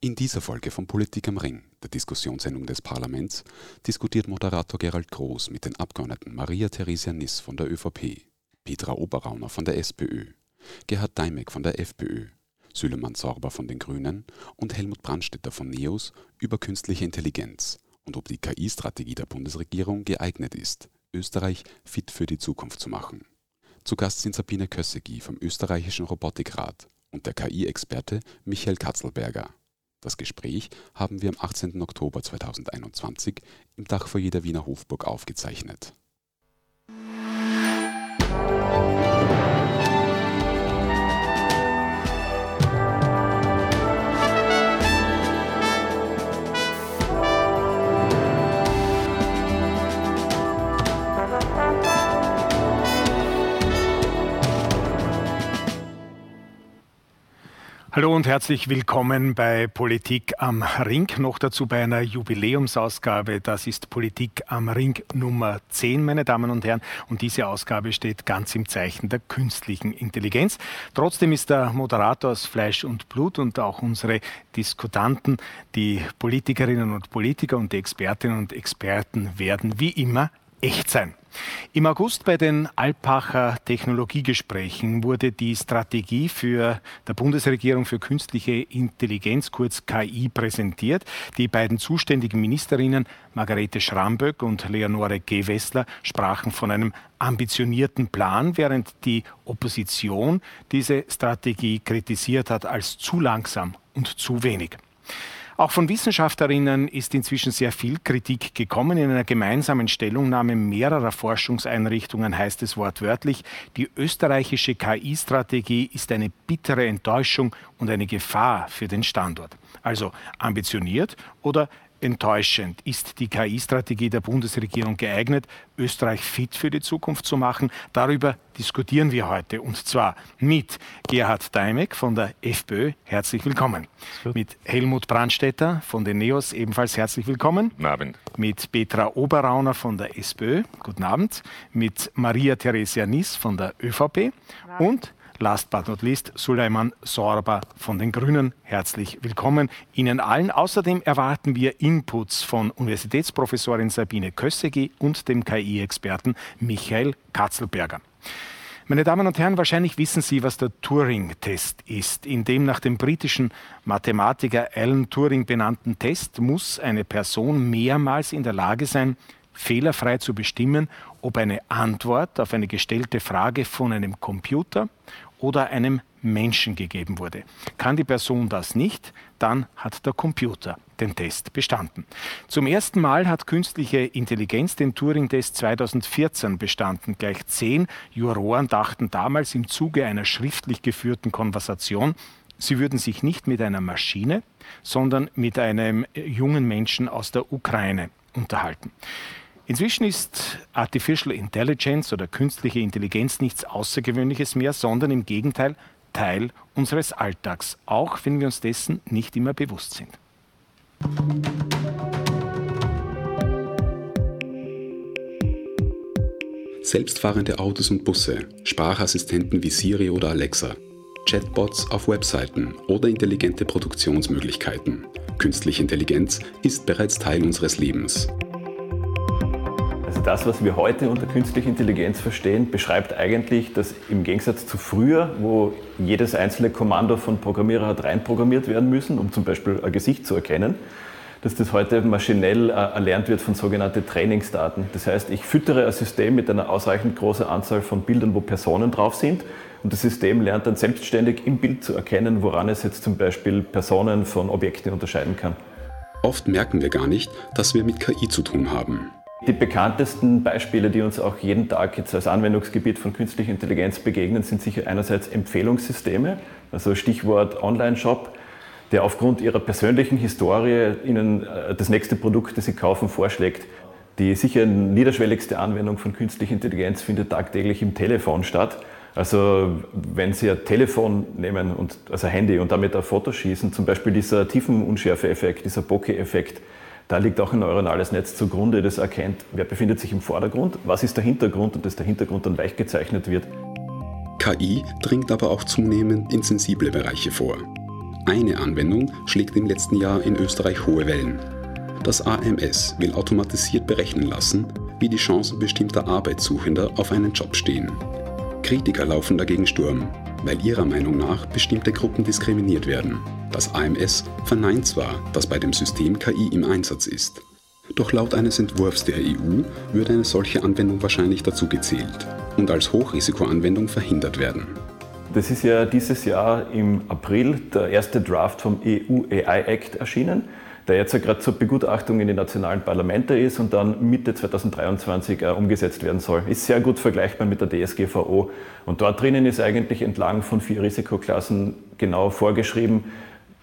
In dieser Folge von Politik am Ring, der Diskussionssendung des Parlaments, diskutiert Moderator Gerald Groß mit den Abgeordneten Maria Theresia Niss von der ÖVP, Petra Oberrauner von der SPÖ, Gerhard Daimek von der FPÖ, Süleyman Sorber von den Grünen und Helmut Brandstetter von NEOS über künstliche Intelligenz und ob die KI-Strategie der Bundesregierung geeignet ist, Österreich fit für die Zukunft zu machen. Zu Gast sind Sabine Kössegi vom österreichischen Robotikrat und der KI-Experte Michael Katzelberger. Das Gespräch haben wir am 18. Oktober 2021 im Dachfoyer der Wiener Hofburg aufgezeichnet. Hallo und herzlich willkommen bei Politik am Ring, noch dazu bei einer Jubiläumsausgabe. Das ist Politik am Ring Nummer 10, meine Damen und Herren. Und diese Ausgabe steht ganz im Zeichen der künstlichen Intelligenz. Trotzdem ist der Moderator aus Fleisch und Blut und auch unsere Diskutanten, die Politikerinnen und Politiker und die Expertinnen und Experten werden wie immer echt sein. Im August bei den Alpacher Technologiegesprächen wurde die Strategie für der Bundesregierung für künstliche Intelligenz, kurz KI, präsentiert. Die beiden zuständigen Ministerinnen, Margarete Schramböck und Leonore Gewessler, sprachen von einem ambitionierten Plan, während die Opposition diese Strategie kritisiert hat als zu langsam und zu wenig. Auch von Wissenschaftlerinnen ist inzwischen sehr viel Kritik gekommen. In einer gemeinsamen Stellungnahme mehrerer Forschungseinrichtungen heißt es wortwörtlich, die österreichische KI-Strategie ist eine bittere Enttäuschung und eine Gefahr für den Standort. Also ambitioniert oder enttäuschend. Ist die KI-Strategie der Bundesregierung geeignet, Österreich fit für die Zukunft zu machen? Darüber diskutieren wir heute und zwar mit Gerhard Daimek von der FPÖ. Herzlich willkommen. Mit Helmut Brandstetter von den NEOS ebenfalls herzlich willkommen. Guten Abend. Mit Petra Oberrauner von der SPÖ. Guten Abend. Mit Maria Theresia Niss von der ÖVP und last but not least Suleiman Sorba von den Grünen. Herzlich willkommen Ihnen allen. Außerdem erwarten wir Inputs von Universitätsprofessorin Sabine Kössegi und dem KI-Experten Michael Katzelberger. Meine Damen und Herren, wahrscheinlich wissen Sie, was der Turing-Test ist. In dem nach dem britischen Mathematiker Alan Turing benannten Test muss eine Person mehrmals in der Lage sein, fehlerfrei zu bestimmen, ob eine Antwort auf eine gestellte Frage von einem Computer oder einem Menschen gegeben wurde. Kann die Person das nicht, dann hat der Computer den Test bestanden. Zum ersten Mal hat künstliche Intelligenz den Turing-Test 2014 bestanden. Gleich zehn Juroren dachten damals im Zuge einer schriftlich geführten Konversation, sie würden sich nicht mit einer Maschine, sondern mit einem jungen Menschen aus der Ukraine unterhalten. Inzwischen ist Artificial Intelligence oder künstliche Intelligenz nichts Außergewöhnliches mehr, sondern im Gegenteil Teil unseres Alltags, auch wenn wir uns dessen nicht immer bewusst sind. Selbstfahrende Autos und Busse, Sprachassistenten wie Siri oder Alexa, Chatbots auf Webseiten oder intelligente Produktionsmöglichkeiten. Künstliche Intelligenz ist bereits Teil unseres Lebens. Das, was wir heute unter künstlicher Intelligenz verstehen, beschreibt eigentlich, dass im Gegensatz zu früher, wo jedes einzelne Kommando von Programmierer hat reinprogrammiert werden müssen, um zum Beispiel ein Gesicht zu erkennen, dass das heute maschinell äh, erlernt wird von sogenannten Trainingsdaten. Das heißt, ich füttere ein System mit einer ausreichend großen Anzahl von Bildern, wo Personen drauf sind. Und das System lernt dann selbstständig im Bild zu erkennen, woran es jetzt zum Beispiel Personen von Objekten unterscheiden kann. Oft merken wir gar nicht, dass wir mit KI zu tun haben. Die bekanntesten Beispiele, die uns auch jeden Tag jetzt als Anwendungsgebiet von künstlicher Intelligenz begegnen, sind sicher einerseits Empfehlungssysteme, also Stichwort Online-Shop, der aufgrund ihrer persönlichen Historie Ihnen äh, das nächste Produkt, das Sie kaufen, vorschlägt. Die sicher niederschwelligste Anwendung von künstlicher Intelligenz findet tagtäglich im Telefon statt. Also wenn Sie ein Telefon nehmen, und, also ein Handy und damit ein Foto schießen, zum Beispiel dieser Tiefenunschärfe-Effekt, dieser Bokeh-Effekt, da liegt auch ein neuronales Netz zugrunde, das erkennt, wer befindet sich im Vordergrund, was ist der Hintergrund und dass der Hintergrund dann weich gezeichnet wird. KI dringt aber auch zunehmend in sensible Bereiche vor. Eine Anwendung schlägt im letzten Jahr in Österreich hohe Wellen. Das AMS will automatisiert berechnen lassen, wie die Chancen bestimmter Arbeitssuchender auf einen Job stehen. Kritiker laufen dagegen Sturm, weil ihrer Meinung nach bestimmte Gruppen diskriminiert werden. Das AMS verneint zwar, dass bei dem System KI im Einsatz ist, doch laut eines Entwurfs der EU würde eine solche Anwendung wahrscheinlich dazu gezählt und als Hochrisikoanwendung verhindert werden. Das ist ja dieses Jahr im April der erste Draft vom EU AI Act erschienen, der jetzt ja gerade zur Begutachtung in den nationalen Parlamente ist und dann Mitte 2023 äh, umgesetzt werden soll. Ist sehr gut vergleichbar mit der DSGVO. Und dort drinnen ist eigentlich entlang von vier Risikoklassen genau vorgeschrieben,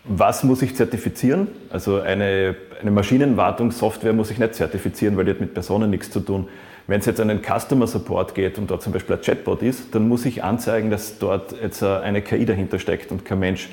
was muss ich zertifizieren? Also eine, eine Maschinenwartungssoftware muss ich nicht zertifizieren, weil die hat mit Personen nichts zu tun. Wenn es jetzt an den Customer Support geht und dort zum Beispiel ein Chatbot ist, dann muss ich anzeigen, dass dort jetzt eine KI dahinter steckt und kein Mensch.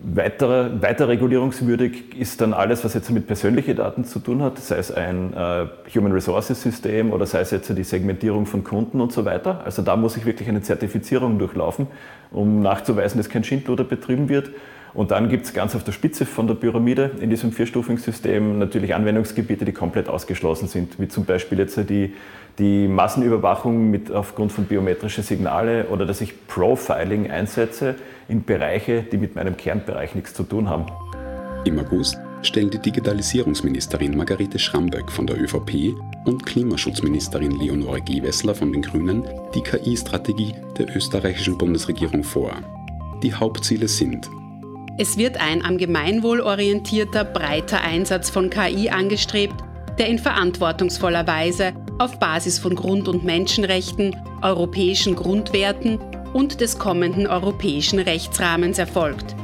Weiter, weiter regulierungswürdig ist dann alles, was jetzt mit persönlichen Daten zu tun hat, sei es ein äh, Human Resources System oder sei es jetzt die Segmentierung von Kunden und so weiter. Also da muss ich wirklich eine Zertifizierung durchlaufen, um nachzuweisen, dass kein Schindluder betrieben wird. Und dann gibt es ganz auf der Spitze von der Pyramide in diesem vierstufigen System natürlich Anwendungsgebiete, die komplett ausgeschlossen sind, wie zum Beispiel jetzt die, die Massenüberwachung mit, aufgrund von biometrischen Signale oder dass ich Profiling einsetze in Bereiche, die mit meinem Kernbereich nichts zu tun haben. Im August stellen die Digitalisierungsministerin Margarete Schramböck von der ÖVP und Klimaschutzministerin Leonore Gewessler von den Grünen die KI-Strategie der österreichischen Bundesregierung vor. Die Hauptziele sind es wird ein am Gemeinwohl orientierter, breiter Einsatz von KI angestrebt, der in verantwortungsvoller Weise auf Basis von Grund- und Menschenrechten, europäischen Grundwerten und des kommenden europäischen Rechtsrahmens erfolgt.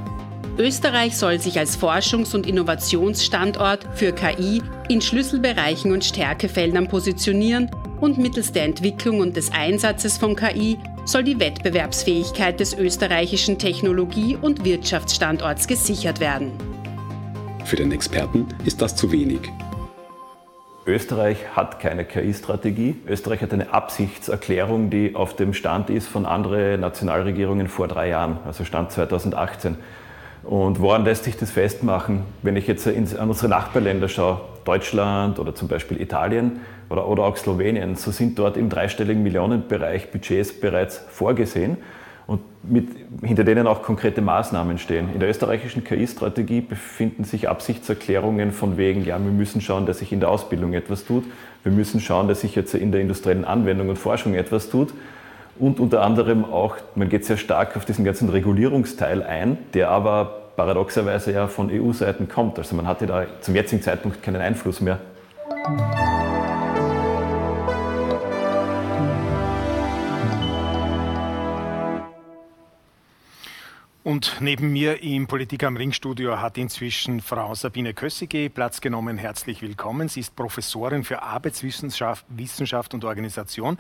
Österreich soll sich als Forschungs- und Innovationsstandort für KI in Schlüsselbereichen und Stärkefeldern positionieren und mittels der Entwicklung und des Einsatzes von KI soll die Wettbewerbsfähigkeit des österreichischen Technologie- und Wirtschaftsstandorts gesichert werden. Für den Experten ist das zu wenig. Österreich hat keine KI-Strategie. Österreich hat eine Absichtserklärung, die auf dem Stand ist von anderen Nationalregierungen vor drei Jahren, also Stand 2018. Und woran lässt sich das festmachen? Wenn ich jetzt an unsere Nachbarländer schaue, Deutschland oder zum Beispiel Italien oder, oder auch Slowenien, so sind dort im dreistelligen Millionenbereich Budgets bereits vorgesehen und mit, hinter denen auch konkrete Maßnahmen stehen. In der österreichischen KI-Strategie befinden sich Absichtserklärungen von wegen, ja, wir müssen schauen, dass sich in der Ausbildung etwas tut, wir müssen schauen, dass sich jetzt in der industriellen Anwendung und Forschung etwas tut und unter anderem auch, man geht sehr stark auf diesen ganzen Regulierungsteil ein, der aber paradoxerweise ja von EU-Seiten kommt. Also man hatte da zum jetzigen Zeitpunkt keinen Einfluss mehr. Und neben mir im Politik am Ringstudio hat inzwischen Frau Sabine Kössige Platz genommen. Herzlich willkommen. Sie ist Professorin für Arbeitswissenschaft Wissenschaft und Organisation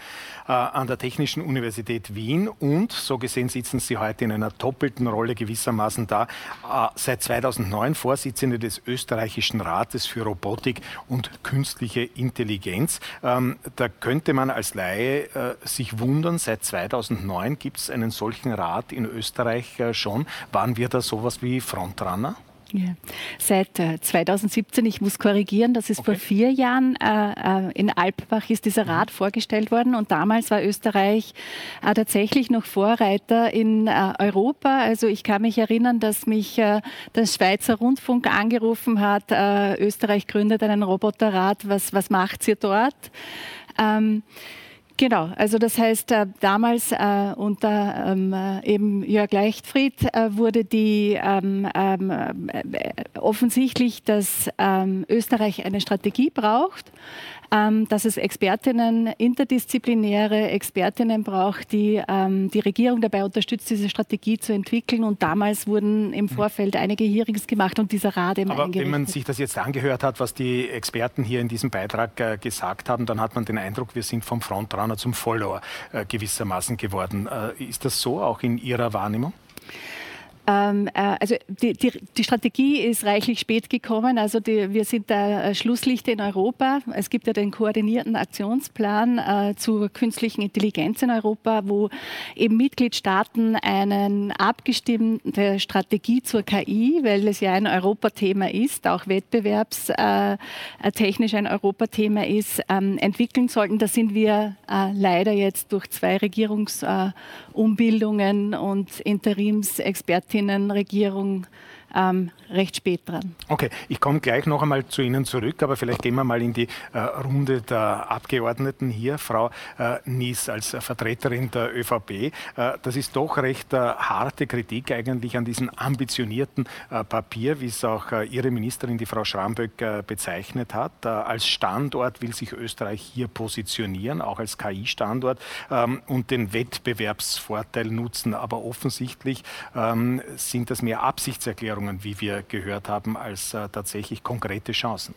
äh, an der Technischen Universität Wien und so gesehen sitzen Sie heute in einer doppelten Rolle gewissermaßen da. Äh, seit 2009 Vorsitzende des Österreichischen Rates für Robotik und künstliche Intelligenz. Ähm, da könnte man als Laie äh, sich wundern, seit 2009 gibt es einen solchen Rat in Österreich äh, schon Organisation. Waren wir da sowas wie Frontrunner? Ja. Seit äh, 2017, ich muss korrigieren, das ist okay. vor vier Jahren äh, äh, in Alpbach ist dieser Rat mhm. vorgestellt worden und damals war Österreich äh, tatsächlich noch Vorreiter in äh, Europa. Also ich kann mich erinnern, dass mich äh, der Schweizer Rundfunk angerufen hat, Österreich gründet einen Roboterrat, was, was macht ihr dort? Ähm, Genau, also das heißt, äh, damals äh, unter ähm, äh, eben Jörg Leichtfried äh, wurde die ähm, ähm, äh, offensichtlich, dass ähm, Österreich eine Strategie braucht dass es Expertinnen, interdisziplinäre Expertinnen braucht, die ähm, die Regierung dabei unterstützt, diese Strategie zu entwickeln. Und damals wurden im Vorfeld einige Hearings gemacht und dieser Rat eben Aber wenn man sich das jetzt angehört hat, was die Experten hier in diesem Beitrag äh, gesagt haben, dann hat man den Eindruck, wir sind vom Frontrunner zum Follower äh, gewissermaßen geworden. Äh, ist das so auch in Ihrer Wahrnehmung? Ähm, äh, also die, die, die, Strategie ist reichlich spät gekommen. Also die, wir sind da äh, Schlusslichter in Europa. Es gibt ja den koordinierten Aktionsplan äh, zur künstlichen Intelligenz in Europa, wo eben Mitgliedstaaten eine abgestimmte Strategie zur KI, weil es ja ein Europathema ist, auch wettbewerbstechnisch äh, ein Europathema ist, ähm, entwickeln sollten. Da sind wir äh, leider jetzt durch zwei Regierungsumbildungen und Interimsexperten Expertinnenregierung ähm, recht spät dran. Okay, ich komme gleich noch einmal zu Ihnen zurück, aber vielleicht gehen wir mal in die äh, Runde der Abgeordneten hier. Frau äh, Nies als Vertreterin der ÖVP. Äh, das ist doch recht äh, harte Kritik eigentlich an diesem ambitionierten äh, Papier, wie es auch äh, Ihre Ministerin, die Frau Schramböck, bezeichnet hat. als Standort will sich Österreich hier positionieren, auch als KI-Standort ähm, und den Wettbewerbsvorteil nutzen. Aber offensichtlich ähm, sind das mehr Absichtserklärungen, wie wir gehört haben, als äh, tatsächlich konkrete Chancen.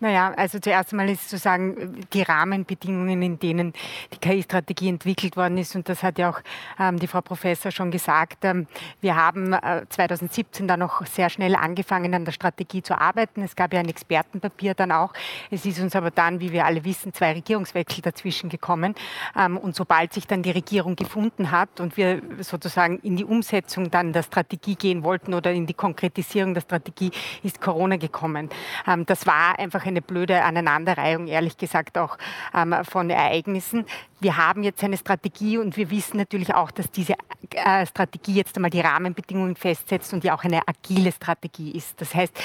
Naja, also zuerst einmal ist zu sagen, die Rahmenbedingungen, in denen die KI-Strategie entwickelt worden ist, und das hat ja auch ähm, die Frau Professor schon gesagt, ähm, wir haben äh, 2017 dann noch sehr schnell angefangen, an der Strategie zu arbeiten. Es gab ja ein Expertenpapier dann auch. Es ist uns aber dann, wie wir alle wissen, zwei Regierungswechsel dazwischen gekommen. Ähm, und sobald sich dann die Regierung gefunden hat und wir sozusagen in die Umsetzung dann der Strategie gehen wollten oder in die Konkretisierung der Strategie, ist Corona gekommen. Ähm, das war einfach eine blöde Aneinanderreihung, ehrlich gesagt, auch ähm, von Ereignissen. Wir haben jetzt eine Strategie und wir wissen natürlich auch, dass diese äh, Strategie jetzt einmal die Rahmenbedingungen festsetzt und ja auch eine agile Strategie ist. Das heißt,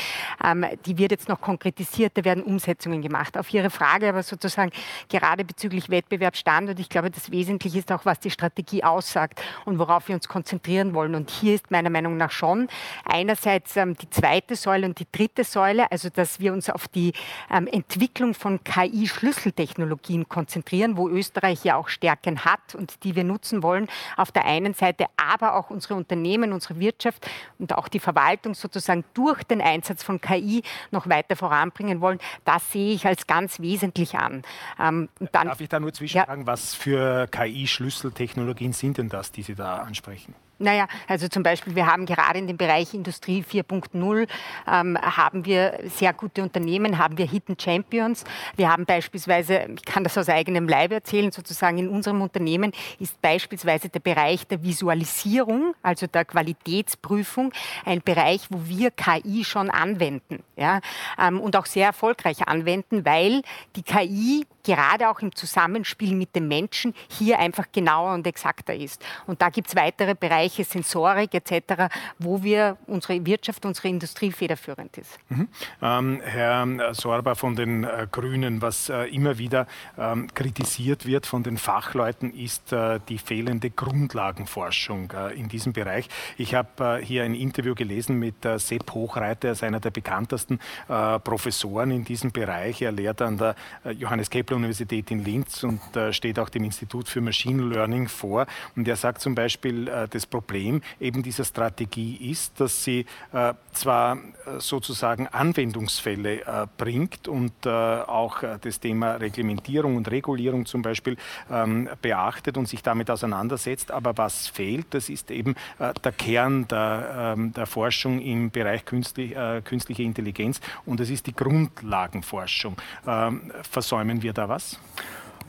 ähm, die wird jetzt noch konkretisiert, da werden Umsetzungen gemacht. Auf Ihre Frage aber sozusagen gerade bezüglich Wettbewerbsstandort, ich glaube, das Wesentliche ist auch, was die Strategie aussagt und worauf wir uns konzentrieren wollen. Und hier ist meiner Meinung nach schon einerseits ähm, die zweite Säule und die dritte Säule, also dass wir uns auf die ähm, Entwicklung von KI-Schlüsseltechnologien konzentrieren, wo Österreich ja auch Stärken hat und die wir nutzen wollen. Auf der einen Seite aber auch unsere Unternehmen, unsere Wirtschaft und auch die Verwaltung sozusagen durch den Einsatz von KI noch weiter voranbringen wollen. Das sehe ich als ganz wesentlich an. Ähm, dann, Darf ich da nur zwischenfragen, ja. was für KI-Schlüsseltechnologien sind denn das, die Sie da ansprechen? Naja, also zum Beispiel, wir haben gerade in dem Bereich Industrie 4.0 ähm, haben wir sehr gute Unternehmen, haben wir Hidden Champions. Wir haben beispielsweise, ich kann das aus eigenem Leib erzählen, sozusagen in unserem Unternehmen ist beispielsweise der Bereich der Visualisierung, also der Qualitätsprüfung, ein Bereich, wo wir KI schon anwenden ja, ähm, und auch sehr erfolgreich anwenden, weil die KI gerade auch im Zusammenspiel mit dem Menschen hier einfach genauer und exakter ist. Und da gibt es weitere Bereiche, Sensorik etc., wo wir unsere Wirtschaft, unsere Industrie federführend ist. Mhm. Ähm, Herr Sorba von den äh, Grünen, was äh, immer wieder ähm, kritisiert wird von den Fachleuten, ist äh, die fehlende Grundlagenforschung äh, in diesem Bereich. Ich habe äh, hier ein Interview gelesen mit äh, Sepp Hochreiter, er ist einer der bekanntesten Professoren in diesem Bereich. Er lehrt an der Johannes Kepler Universität in Linz und äh, steht auch dem Institut für Machine Learning vor. Und er sagt zum Beispiel, äh, das Problem eben dieser Strategie ist, dass sie äh, zwar sozusagen Anwendungsfälle bringt und auch das Thema Reglementierung und Regulierung zum Beispiel ähm, beachtet und sich damit auseinandersetzt, aber was fehlt, das ist eben der Kern der, ähm, der Forschung im Bereich künstlich, künstliche Intelligenz und es ist die Grundlagenforschung. Ähm, versäumen wir da da was?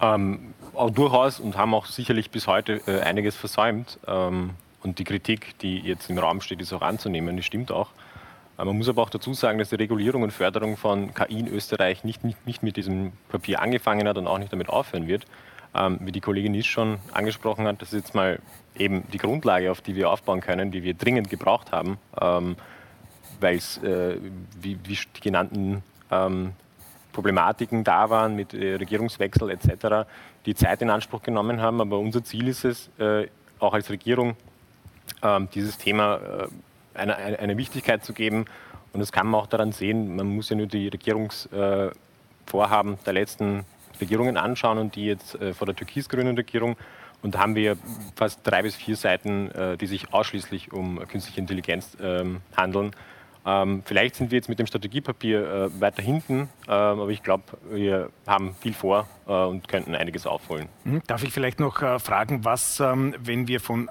Ähm, auch durchaus und haben auch sicherlich bis heute äh, einiges versäumt. Ähm, und die Kritik, die jetzt im Raum steht, ist auch anzunehmen, die stimmt auch. Äh, man muss aber auch dazu sagen, dass die Regulierung und Förderung von KI in Österreich nicht, nicht, nicht mit diesem Papier angefangen hat und auch nicht damit aufhören wird. Ähm, wie die Kollegin Nisch schon angesprochen hat, das ist jetzt mal eben die Grundlage, auf die wir aufbauen können, die wir dringend gebraucht haben, ähm, weil es, äh, wie, wie, die genannten ähm, Problematiken da waren mit äh, Regierungswechsel etc., die Zeit in Anspruch genommen haben. Aber unser Ziel ist es, äh, auch als Regierung ähm, dieses Thema äh, eine, eine, Wichtigkeit zu geben. Und das kann man auch daran sehen, man muss ja nur die Regierungsvorhaben der letzten Regierungen anschauen und die jetzt vor der türkis-grünen Regierung. Und da haben wir fast drei bis vier Seiten, die sich ausschließlich um künstliche Intelligenz ähm, handeln. Ähm, vielleicht sind wir jetzt mit dem Strategiepapier äh, weiter hinten, äh, aber ich glaube, wir haben viel vor äh, und könnten einiges aufholen. Hm, darf ich vielleicht noch äh, fragen, was, ähm, wenn wir von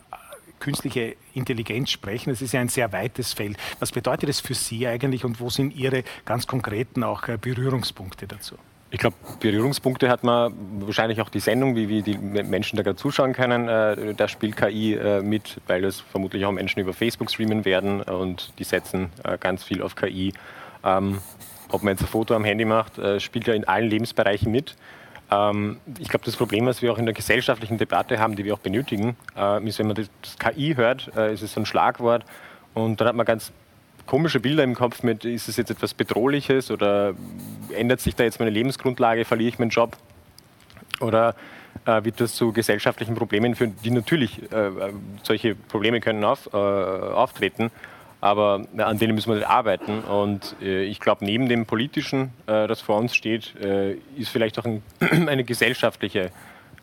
künstliche Intelligenz sprechen. Das ist ja ein sehr weites Feld. Was bedeutet das für Sie eigentlich und wo sind Ihre ganz konkreten auch äh, Berührungspunkte dazu? Ich glaube, Berührungspunkte hat man wahrscheinlich auch die Sendung, wie, wie die Menschen da gerade zuschauen können. Äh, da spielt KI äh, mit, weil das vermutlich auch Menschen über Facebook streamen werden und die setzen äh, ganz viel auf KI. Ähm, ob man jetzt ein Foto am Handy macht, äh, spielt ja in allen Lebensbereichen mit. Ähm, ich glaube, das Problem, was wir auch in der gesellschaftlichen Debatte haben, die wir auch benötigen, äh, ist, wenn man das, das KI hört, äh, ist es so ein Schlagwort und dann hat man ganz komische Bilder im Kopf mit, ist es jetzt etwas Bedrohliches oder ändert sich da jetzt meine Lebensgrundlage, verliere ich meinen Job? Oder äh, wird das zu gesellschaftlichen Problemen führen, die natürlich, äh, äh solche Probleme können auf, äh, auftreten, aber an denen müssen wir halt arbeiten. Und äh, ich glaube, neben dem Politischen, äh, das vor uns steht, ist vielleicht auch ein, eine gesellschaftliche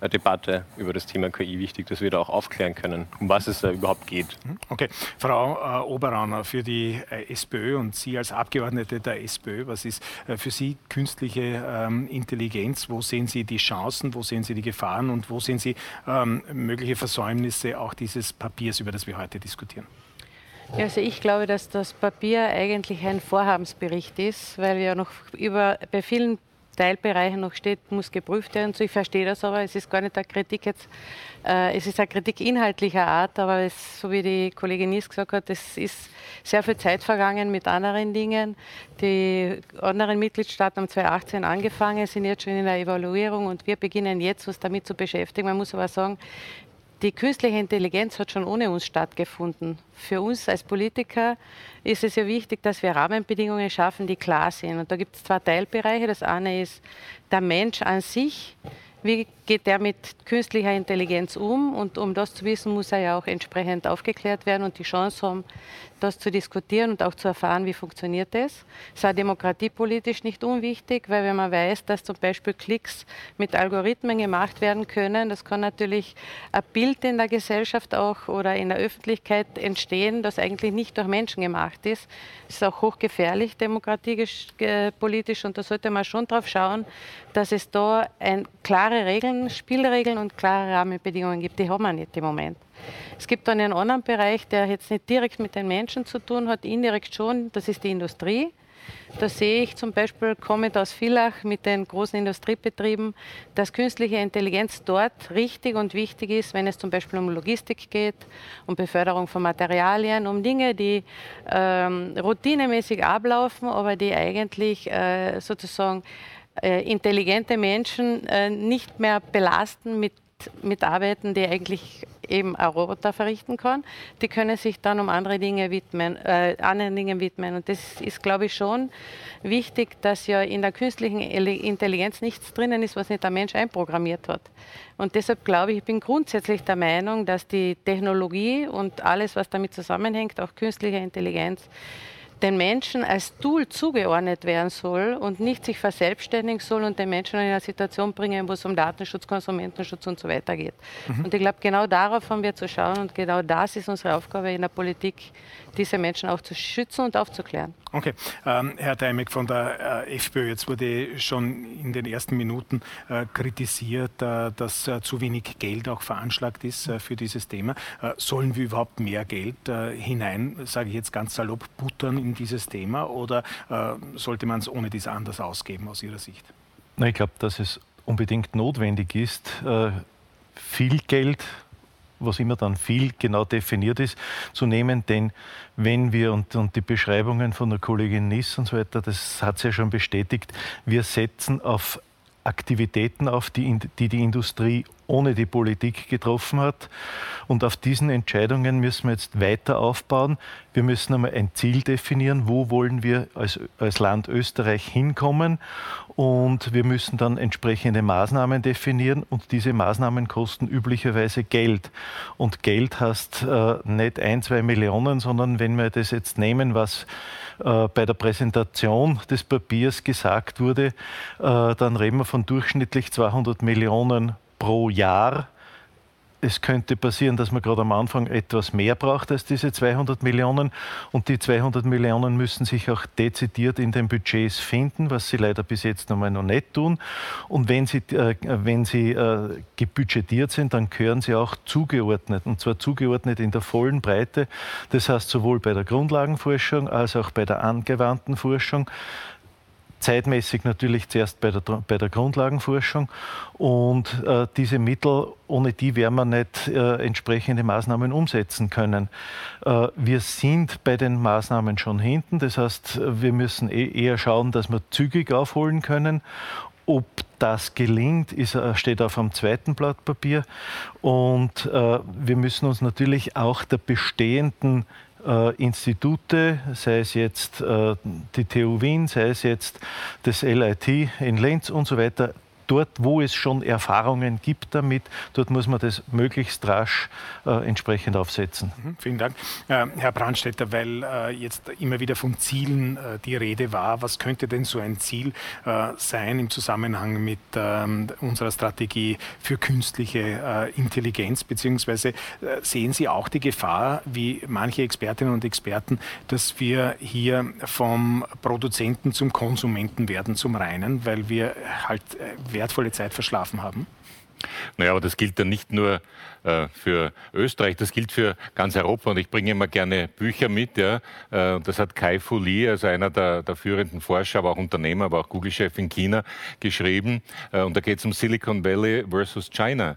Debatte über das Thema KI wichtig, dass wir da auch aufklären können, um was es da überhaupt geht. Mhm. Okay, Frau äh, Oberrauner, für die äh, SPÖ und Sie als Abgeordnete der SPÖ, was ist äh, für Sie künstliche ähm, Intelligenz? Wo sehen Sie die Chancen, wo sehen Sie die Gefahren und wo sehen Sie ähm, mögliche Versäumnisse auch dieses Papiers, über das wir heute diskutieren? Also ich glaube, dass das Papier eigentlich ein Vorhabensbericht ist, weil wir noch über, bei vielen Teilbereichen noch steht, muss geprüft werden. So, ich verstehe das aber, es ist gar nicht eine Kritik jetzt, äh, es ist eine Kritik inhaltlicher Art, aber es, so wie die Kollegin Nies gesagt hat, es ist sehr viel Zeit vergangen mit anderen Dingen. Die anderen Mitgliedstaaten haben 2018 angefangen, sind jetzt schon in der Evaluierung und wir beginnen jetzt uns damit zu beschäftigen. Man muss aber sagen, die künstliche Intelligenz hat schon ohne uns stattgefunden. Für uns als Politiker ist es ja wichtig, dass wir Rahmenbedingungen schaffen, die klar sind. Und da gibt es zwei Teilbereiche. Das eine ist der Mensch an sich, wie geht der mit künstlicher Intelligenz um? Und um das zu wissen, muss er ja auch entsprechend aufgeklärt werden und die Chance haben, das zu diskutieren und auch zu erfahren, wie funktioniert das. Ist auch demokratiepolitisch nicht unwichtig, weil wenn man weiß, dass zum Beispiel Klicks mit Algorithmen gemacht werden können, das kann natürlich ein Bild in der Gesellschaft auch oder in der Öffentlichkeit entstehen, das eigentlich nicht durch Menschen gemacht ist. Das ist auch hochgefährlich demokratiepolitisch und da sollte man schon darauf schauen, dass es da ein, klare Regeln, Spielregeln und klare Rahmenbedingungen gibt. Die haben wir nicht im Moment. Es gibt dann einen anderen Bereich, der jetzt nicht direkt mit den Menschen zu tun hat, indirekt schon, das ist die Industrie. Da sehe ich zum Beispiel, kommend aus Villach mit den großen Industriebetrieben, dass künstliche Intelligenz dort richtig und wichtig ist, wenn es zum Beispiel um Logistik geht, um Beförderung von Materialien, um Dinge, die ähm, routinemäßig ablaufen, aber die eigentlich äh, sozusagen äh, intelligente Menschen äh, nicht mehr belasten mit mit Arbeiten, die eigentlich eben ein Roboter verrichten kann. Die können sich dann um andere Dinge widmen, äh, anderen Dingen widmen. Und das ist, glaube ich, schon wichtig, dass ja in der künstlichen Intelligenz nichts drinnen ist, was nicht der Mensch einprogrammiert hat. Und deshalb glaube ich, ich bin grundsätzlich der Meinung, dass die Technologie und alles, was damit zusammenhängt, auch künstliche Intelligenz, den Menschen als Tool zugeordnet werden soll und nicht sich verselbstständigen soll und den Menschen in eine Situation bringen, wo es um Datenschutz, Konsumentenschutz und so weiter geht. Mhm. Und ich glaube, genau darauf haben wir zu schauen und genau das ist unsere Aufgabe in der Politik, diese Menschen auch zu schützen und aufzuklären. Okay, ähm, Herr Deimek von der äh, FPÖ, jetzt wurde schon in den ersten Minuten äh, kritisiert, äh, dass äh, zu wenig Geld auch veranschlagt ist äh, für dieses Thema. Äh, sollen wir überhaupt mehr Geld hinein, sage ich jetzt ganz salopp, buttern in dieses Thema oder sollte man es ohne dies anders ausgeben aus Ihrer Sicht? Na, ich glaube, dass es unbedingt notwendig ist, viel Geld was immer dann viel genau definiert ist, zu nehmen. Denn wenn wir, und, und die Beschreibungen von der Kollegin Niss und so weiter, das hat sie ja schon bestätigt, wir setzen auf Aktivitäten auf, die, die die Industrie ohne die Politik getroffen hat. Und auf diesen Entscheidungen müssen wir jetzt weiter aufbauen. Wir müssen einmal ein Ziel definieren, wo wollen wir als, als Land Österreich hinkommen. Und wir müssen dann entsprechende Maßnahmen definieren. Und diese Maßnahmen kosten üblicherweise Geld. Und Geld heißt äh, nicht ein, zwei Millionen, sondern wenn wir das jetzt nehmen, was äh, bei der Präsentation des Papiers gesagt wurde, äh, dann reden wir von durchschnittlich 200 Millionen pro Jahr es könnte passieren, dass man gerade am Anfang etwas mehr braucht als diese 200 Millionen. Und die 200 Millionen müssen sich auch dezidiert in den Budgets finden, was sie leider bis jetzt noch noch nicht tun. Und wenn sie, äh, wenn sie äh, gebudgetiert sind, dann gehören sie auch zugeordnet. Und zwar zugeordnet in der vollen Breite. Das heißt sowohl bei der Grundlagenforschung als auch bei der angewandten Forschung zeitmäßig natürlich zuerst bei der, bei der Grundlagenforschung. Und äh, diese Mittel, ohne die werden wir nicht äh, entsprechende Maßnahmen umsetzen können. Äh, wir sind bei den Maßnahmen schon hinten. Das heißt, wir müssen eh eher schauen, dass wir zügig aufholen können. Ob das gelingt, ist, äh, steht auf einem zweiten Blatt Papier. Und äh, wir müssen uns natürlich auch der bestehenden äh, Institute, sei es jetzt äh, die TU Wien, sei es jetzt das LIT in Lenz und so weiter, dort, wo es schon Erfahrungen gibt damit, dort muss man das möglichst rasch äh, entsprechend aufsetzen. Mhm, vielen Dank. Äh, Herr Brandstätter, weil äh, jetzt immer wieder von Zielen äh, die Rede war, was könnte denn so ein Ziel äh, sein im Zusammenhang mit ähm, unserer Strategie für künstliche äh, Intelligenz, beziehungsweise sehen Sie auch die Gefahr, wie manche Expertinnen und Experten, dass wir hier vom Produzenten zum Konsumenten werden, zum Reinen, weil wir halt wertvolle Zeit verschlafen haben? Naja, aber das gilt ja nicht nur äh, für Österreich, das gilt für ganz Europa. Und ich bringe immer gerne Bücher mit. Ja. Äh, das hat Kai Fu Lee, also einer der, der, führenden Forscher, aber auch Unternehmer, aber auch Google-Chef in China, geschrieben. Äh, und da geht es um Silicon Valley versus China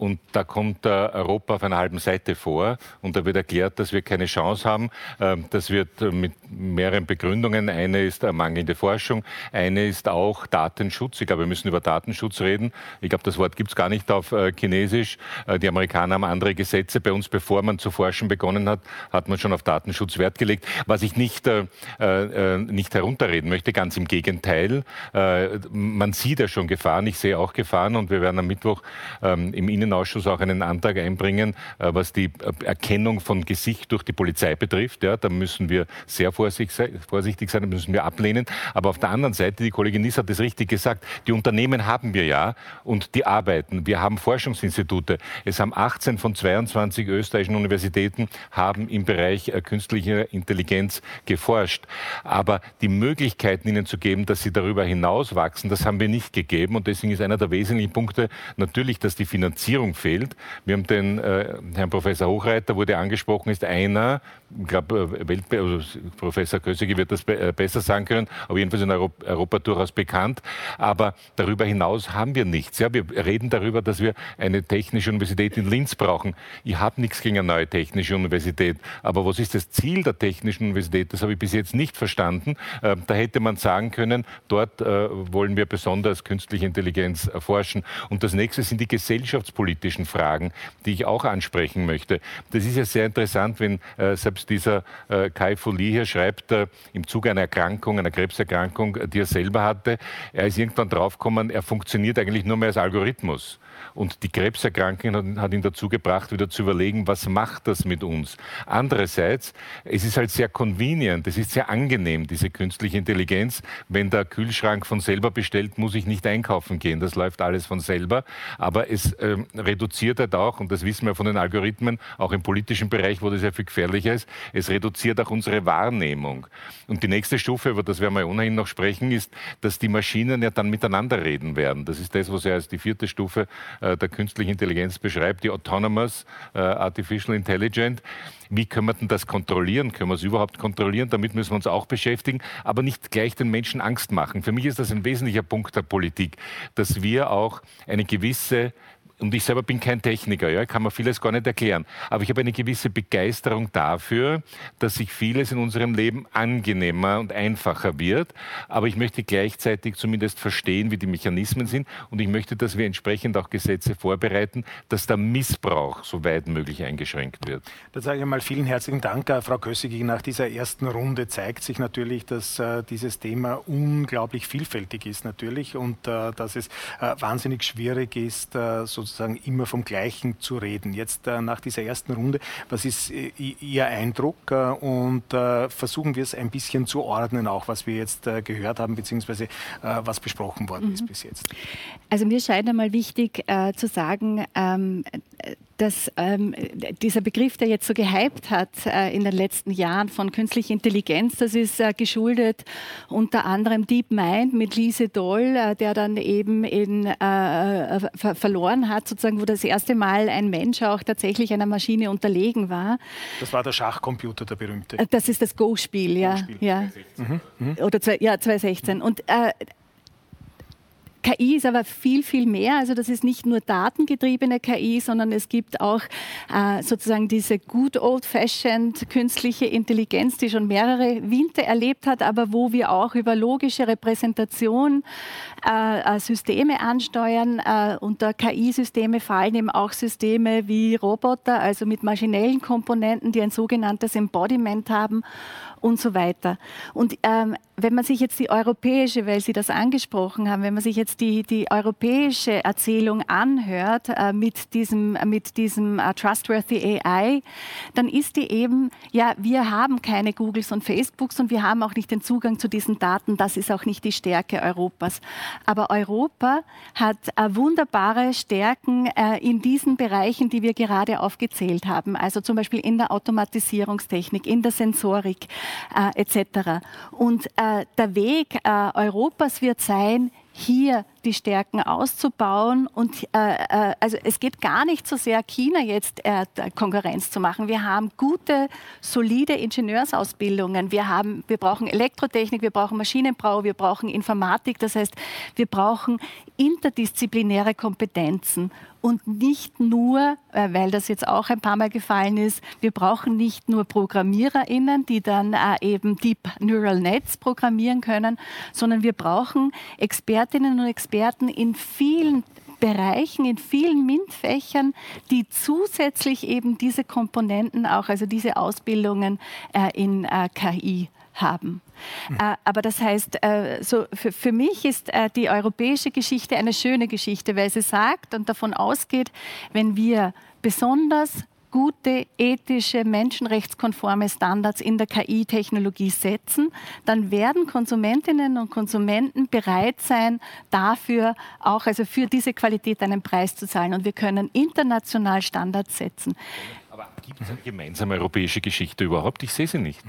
und da kommt Europa auf einer halben Seite vor und da wird erklärt, dass wir keine Chance haben. Ähm, das wird mit mehreren Begründungen. Eine ist mangelnde Forschung, eine ist auch Datenschutz. Ich glaube, wir müssen über Datenschutz reden. Ich glaube, das Wort gibt es gar nicht auf äh, Chinesisch. Äh, die Amerikaner haben andere Gesetze. Bei uns, bevor man zu forschen begonnen hat, hat man schon auf Datenschutz Wert gelegt. Was ich nicht, äh, äh nicht herunterreden möchte, ganz im Gegenteil. Äh, man sieht ja schon Gefahren. Ich sehe auch Gefahren und wir werden am Mittwoch ähm, im Innen Innenausschuss auch einen Antrag einbringen, äh, was die äh, Erkennung von Gesicht durch die Polizei betrifft. Ja, da müssen wir sehr vorsichtig sein, da müssen wir ablehnen. Aber auf der anderen Seite, die Kollegin Niss hat es richtig gesagt, die Unternehmen haben wir ja und die arbeiten. Wir haben Forschungsinstitute. Es haben 18 von 22 österreichischen Universitäten haben im Bereich äh, künstlicher Intelligenz geforscht. Aber die Möglichkeiten ihnen zu geben, dass sie darüber hinaus wachsen, das haben wir nicht gegeben. Und deswegen ist einer der wesentlichen Punkte natürlich, dass die Finanzierung Finanzierung fehlt. Wir haben den äh, Herrn Professor Hochreiter, wurde angesprochen, ist einer, ich glaube, äh, also Professor Kösige wird das be äh, besser sagen können, aber jedenfalls in Europa, Europa durchaus bekannt. Aber darüber hinaus haben wir nichts. Ja, wir reden darüber, dass wir eine technische Universität in Linz brauchen. Ich habe nichts gegen eine neue technische Universität. Aber was ist das Ziel der technischen Universität? Das habe ich bis jetzt nicht verstanden. Äh, da hätte man sagen können, dort äh, wollen wir besonders künstliche Intelligenz erforschen. Und das nächste sind die gesellschaftspolitischen politischen Fragen, die ich auch ansprechen möchte. Das ist ja sehr interessant, wenn äh, selbst dieser äh, Kai Folie hier schreibt, äh, im Zuge einer Erkrankung, einer Krebserkrankung, die er selber hatte, er ist irgendwann draufgekommen, er funktioniert eigentlich nur mehr als Algorithmus. Und die Krebserkrankung hat ihn dazu gebracht, wieder zu überlegen, was macht das mit uns. Andererseits, es ist halt sehr convenient, es ist sehr angenehm, diese künstliche Intelligenz. Wenn der Kühlschrank von selber bestellt, muss ich nicht einkaufen gehen. Das läuft alles von selber. Aber es äh, reduziert halt auch, und das wissen wir von den Algorithmen, auch im politischen Bereich, wo das ja viel gefährlicher ist, es reduziert auch unsere Wahrnehmung. Und die nächste Stufe, über das werden wir ohnehin noch sprechen, ist, dass die Maschinen ja dann miteinander reden werden. Das ist das, was ja als die vierte Stufe äh, der künstlichen Intelligenz beschreibt, die Autonomous äh, Artificial Intelligence. Wie können wir denn das kontrollieren? Können wir es überhaupt kontrollieren? Damit müssen wir uns auch beschäftigen, aber nicht gleich den Menschen Angst machen. Für mich ist das ein wesentlicher Punkt der Politik, dass wir auch eine gewisse und ich selber bin kein Techniker, ja, kann mir vieles gar nicht erklären. Aber ich habe eine gewisse Begeisterung dafür, dass sich vieles in unserem Leben angenehmer und einfacher wird. Aber ich möchte gleichzeitig zumindest verstehen, wie die Mechanismen sind. Und ich möchte, dass wir entsprechend auch Gesetze vorbereiten, dass der Missbrauch so weit möglich eingeschränkt wird. Da sage ich einmal vielen herzlichen Dank, äh, Frau Kössig. Nach dieser ersten Runde zeigt sich natürlich, dass äh, dieses Thema unglaublich vielfältig ist natürlich und äh, dass es wahnsinnig schwierig ist, sozusagen sozusagen immer vom Gleichen zu reden. Jetzt äh, nach dieser ersten Runde, was ist äh, Ihr Eindruck? Äh, und versuchen wir es ein bisschen zu ordnen, auch was wir jetzt gehört haben, beziehungsweise was besprochen worden mhm. ist bis jetzt. Also mir scheint einmal wichtig zu sagen, ähm, das, ähm, dieser Begriff, der jetzt so gehypt hat äh, in den letzten Jahren von künstlicher Intelligenz, das ist äh, geschuldet unter anderem Deep Mind mit Lise Doll, äh, der dann eben in, äh, äh, ver verloren hat, sozusagen, wo das erste Mal ein Mensch auch tatsächlich einer Maschine unterlegen war. Das war der Schachcomputer, der berühmte. Äh, das ist das Go-Spiel, ja. Go ja. Mhm. Mhm. Oder zwei, ja, 2016. Und KI ist aber viel, viel mehr. Also das ist nicht nur datengetriebene KI, sondern es gibt auch äh, sozusagen diese good old-fashioned künstliche Intelligenz, die schon mehrere Winter erlebt hat, aber wo wir auch über logische Repräsentation äh, äh Systeme ansteuern. Äh, unter KI-Systeme fallen eben auch Systeme wie Roboter, also mit maschinellen Komponenten, die ein sogenanntes Embodiment haben und so weiter. Und ähm, wenn man sich jetzt die europäische, weil Sie das angesprochen haben, wenn man sich jetzt die, die europäische Erzählung anhört äh, mit diesem, mit diesem uh, Trustworthy AI, dann ist die eben, ja, wir haben keine Googles und Facebooks und wir haben auch nicht den Zugang zu diesen Daten. Das ist auch nicht die Stärke Europas. Aber Europa hat äh, wunderbare Stärken äh, in diesen Bereichen, die wir gerade aufgezählt haben. Also zum Beispiel in der Automatisierungstechnik, in der Sensorik äh, etc. Und äh, der Weg äh, Europas wird sein, hier die Stärken auszubauen. Und äh, äh, also es geht gar nicht so sehr, China jetzt äh, Konkurrenz zu machen. Wir haben gute, solide Ingenieursausbildungen. Wir, haben, wir brauchen Elektrotechnik, wir brauchen Maschinenbau, wir brauchen Informatik. Das heißt, wir brauchen interdisziplinäre Kompetenzen und nicht nur, äh, weil das jetzt auch ein paar Mal gefallen ist, wir brauchen nicht nur ProgrammiererInnen, die dann äh, eben Deep Neural Nets programmieren können, sondern wir brauchen Expertinnen und Experten in vielen Bereichen, in vielen MINT-Fächern, die zusätzlich eben diese Komponenten auch, also diese Ausbildungen äh, in KI haben. Mhm. aber das heißt, äh, so für, für mich ist äh, die europäische Geschichte eine schöne Geschichte, weil sie sagt und davon ausgeht, wenn wir besonders gute, ethische, menschenrechtskonforme Standards in der KI-Technologie setzen, dann werden Konsumentinnen und Konsumenten bereit sein, dafür auch, also für diese Qualität einen Preis zu zahlen. Und wir können international Standards setzen. Aber gibt es eine gemeinsame europäische Geschichte überhaupt? Ich sehe sie nicht.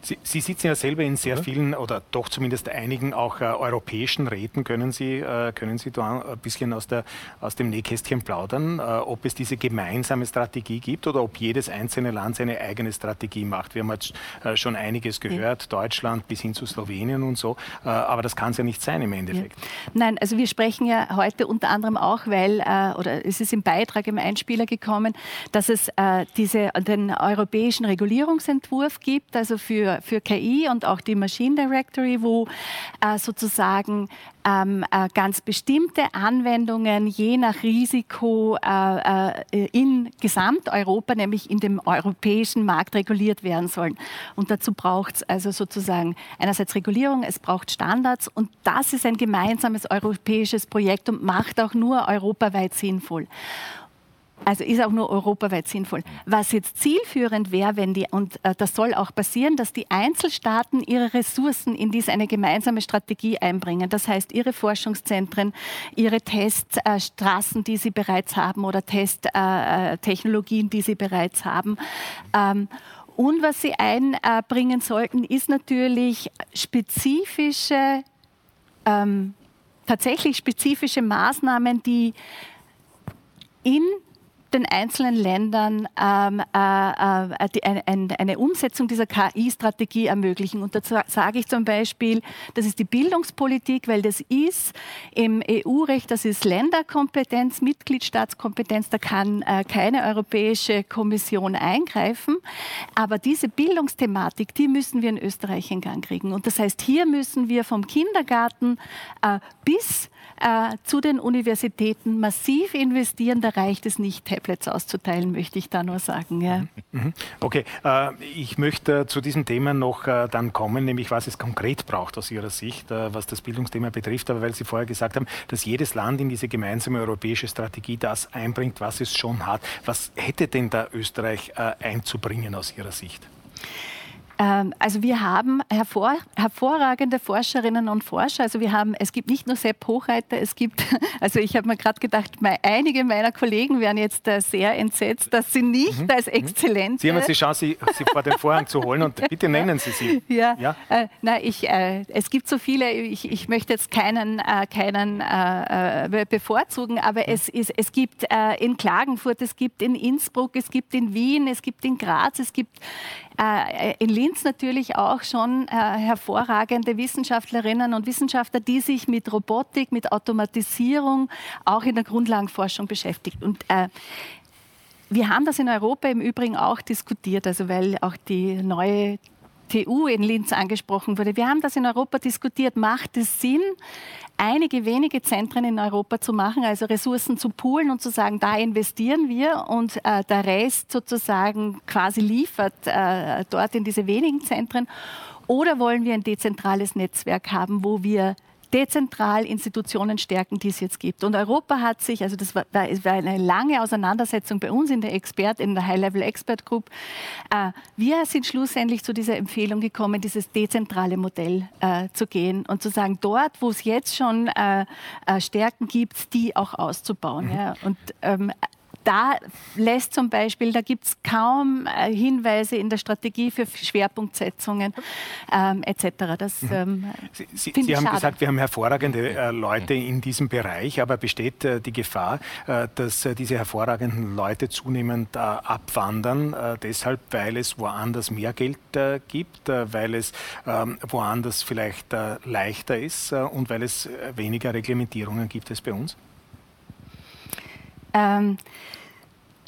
Sie, Sie, sitzen ja selber in sehr vielen oder doch zumindest einigen auch äh, europäischen Räten. Können Sie, äh, können Sie da ein bisschen aus, der, aus dem Nähkästchen plaudern, äh, ob es diese gemeinsame Strategie gibt oder ob jedes einzelne Land seine eigene Strategie macht? Wir haben jetzt äh, schon einiges gehört, ja. Deutschland bis hin zu Slowenien und so, äh, aber das kann es ja nicht sein im Endeffekt. Ja. Nein, also wir sprechen ja heute unter anderem auch, weil, äh, oder es ist im Beitrag im Einspieler gekommen, dass es diese, den europäischen Regulierungsentwurf gibt, also für, für KI und auch die Machine Directory, wo äh, sozusagen ähm, äh, ganz bestimmte Anwendungen je nach Risiko äh, äh, in Gesamteuropa, nämlich in dem europäischen Markt reguliert werden sollen. Und dazu braucht es also sozusagen einerseits Regulierung, es braucht Standards und das ist ein gemeinsames europäisches Projekt und macht auch nur europaweit sinnvoll. Also ist auch nur europaweit sinnvoll. Was jetzt zielführend wäre, wenn die, und äh, das soll auch passieren, dass die Einzelstaaten ihre Ressourcen in diese eine gemeinsame Strategie einbringen. Das heißt, ihre Forschungszentren, ihre Teststraßen, äh, die sie bereits haben oder Testtechnologien, äh, die sie bereits haben. Ähm, und was sie einbringen sollten, ist natürlich spezifische, ähm, tatsächlich spezifische Maßnahmen, die in den einzelnen Ländern ähm, äh, äh, die, eine, eine, Umsetzung dieser KI-Strategie ermöglichen. Und dazu sage ich zum Beispiel, das ist die Bildungspolitik, weil das ist im EU-Recht, das ist Länderkompetenz, Mitgliedstaatskompetenz, da kann äh, keine Europäische Kommission eingreifen. Aber diese Bildungsthematik, die müssen wir in Österreich in Gang kriegen. Und das heißt, hier müssen wir vom Kindergarten äh, bis äh, zu den Universitäten massiv investieren. Da reicht es nicht, Tablets auszuteilen, möchte ich da nur sagen. Ja. Mhm. Okay, äh, ich möchte zu diesem Thema noch äh, dann kommen, nämlich was es konkret braucht aus Ihrer Sicht, äh, was das Bildungsthema betrifft. Aber weil Sie vorher gesagt haben, dass jedes Land in diese gemeinsame europäische Strategie das einbringt, was es schon hat. Was hätte denn da Österreich äh, einzubringen aus Ihrer Sicht? Ähm, also wir haben hervor, hervorragende Forscherinnen und Forscher. Also wir haben, es gibt nicht nur Sepp Hochreiter, es gibt, also ich habe mir gerade gedacht, einige meiner Kollegen wären jetzt äh, sehr entsetzt, dass sie nicht mhm. als Exzellenz. Sie haben jetzt die Chance, sie, sie vor den Vorhang zu holen und bitte nennen Sie sie. Ja, ja? Äh, na, ich, äh, es gibt so viele, ich, ich möchte jetzt keinen, äh, keinen äh, äh, bevorzugen, aber mhm. es, ist, es gibt in Klagenfurt, es gibt in Innsbruck, es gibt in Wien, es gibt in Graz, es gibt in Linz natürlich auch schon äh, hervorragende Wissenschaftlerinnen und Wissenschaftler, die sich mit Robotik, mit Automatisierung auch in der Grundlagenforschung beschäftigt. Und äh, wir haben das in Europa im Übrigen auch diskutiert, also weil auch die neue TU in Linz angesprochen wurde. Wir haben das in Europa diskutiert. Macht es Sinn, einige wenige Zentren in Europa zu machen, also Ressourcen zu poolen und zu sagen, da investieren wir und äh, der Rest sozusagen quasi liefert äh, dort in diese wenigen Zentren? Oder wollen wir ein dezentrales Netzwerk haben, wo wir dezentral Institutionen stärken, die es jetzt gibt. Und Europa hat sich, also das war, war eine lange Auseinandersetzung bei uns in der Expert, in der High-Level Expert Group. Äh, wir sind schlussendlich zu dieser Empfehlung gekommen, dieses dezentrale Modell äh, zu gehen und zu sagen, dort, wo es jetzt schon äh, äh Stärken gibt, die auch auszubauen. Mhm. Ja. Und ähm, da lässt zum Beispiel, da gibt es kaum äh, Hinweise in der Strategie für Schwerpunktsetzungen ähm, etc. Das, mhm. ähm, Sie, Sie, Sie haben schade. gesagt, wir haben hervorragende äh, Leute in diesem Bereich, aber besteht äh, die Gefahr, äh, dass äh, diese hervorragenden Leute zunehmend äh, abwandern, deshalb, weil es woanders mehr Geld gibt, weil es ähm, woanders vielleicht leichter ist und weil es weniger Reglementierungen gibt als bei uns? Ähm,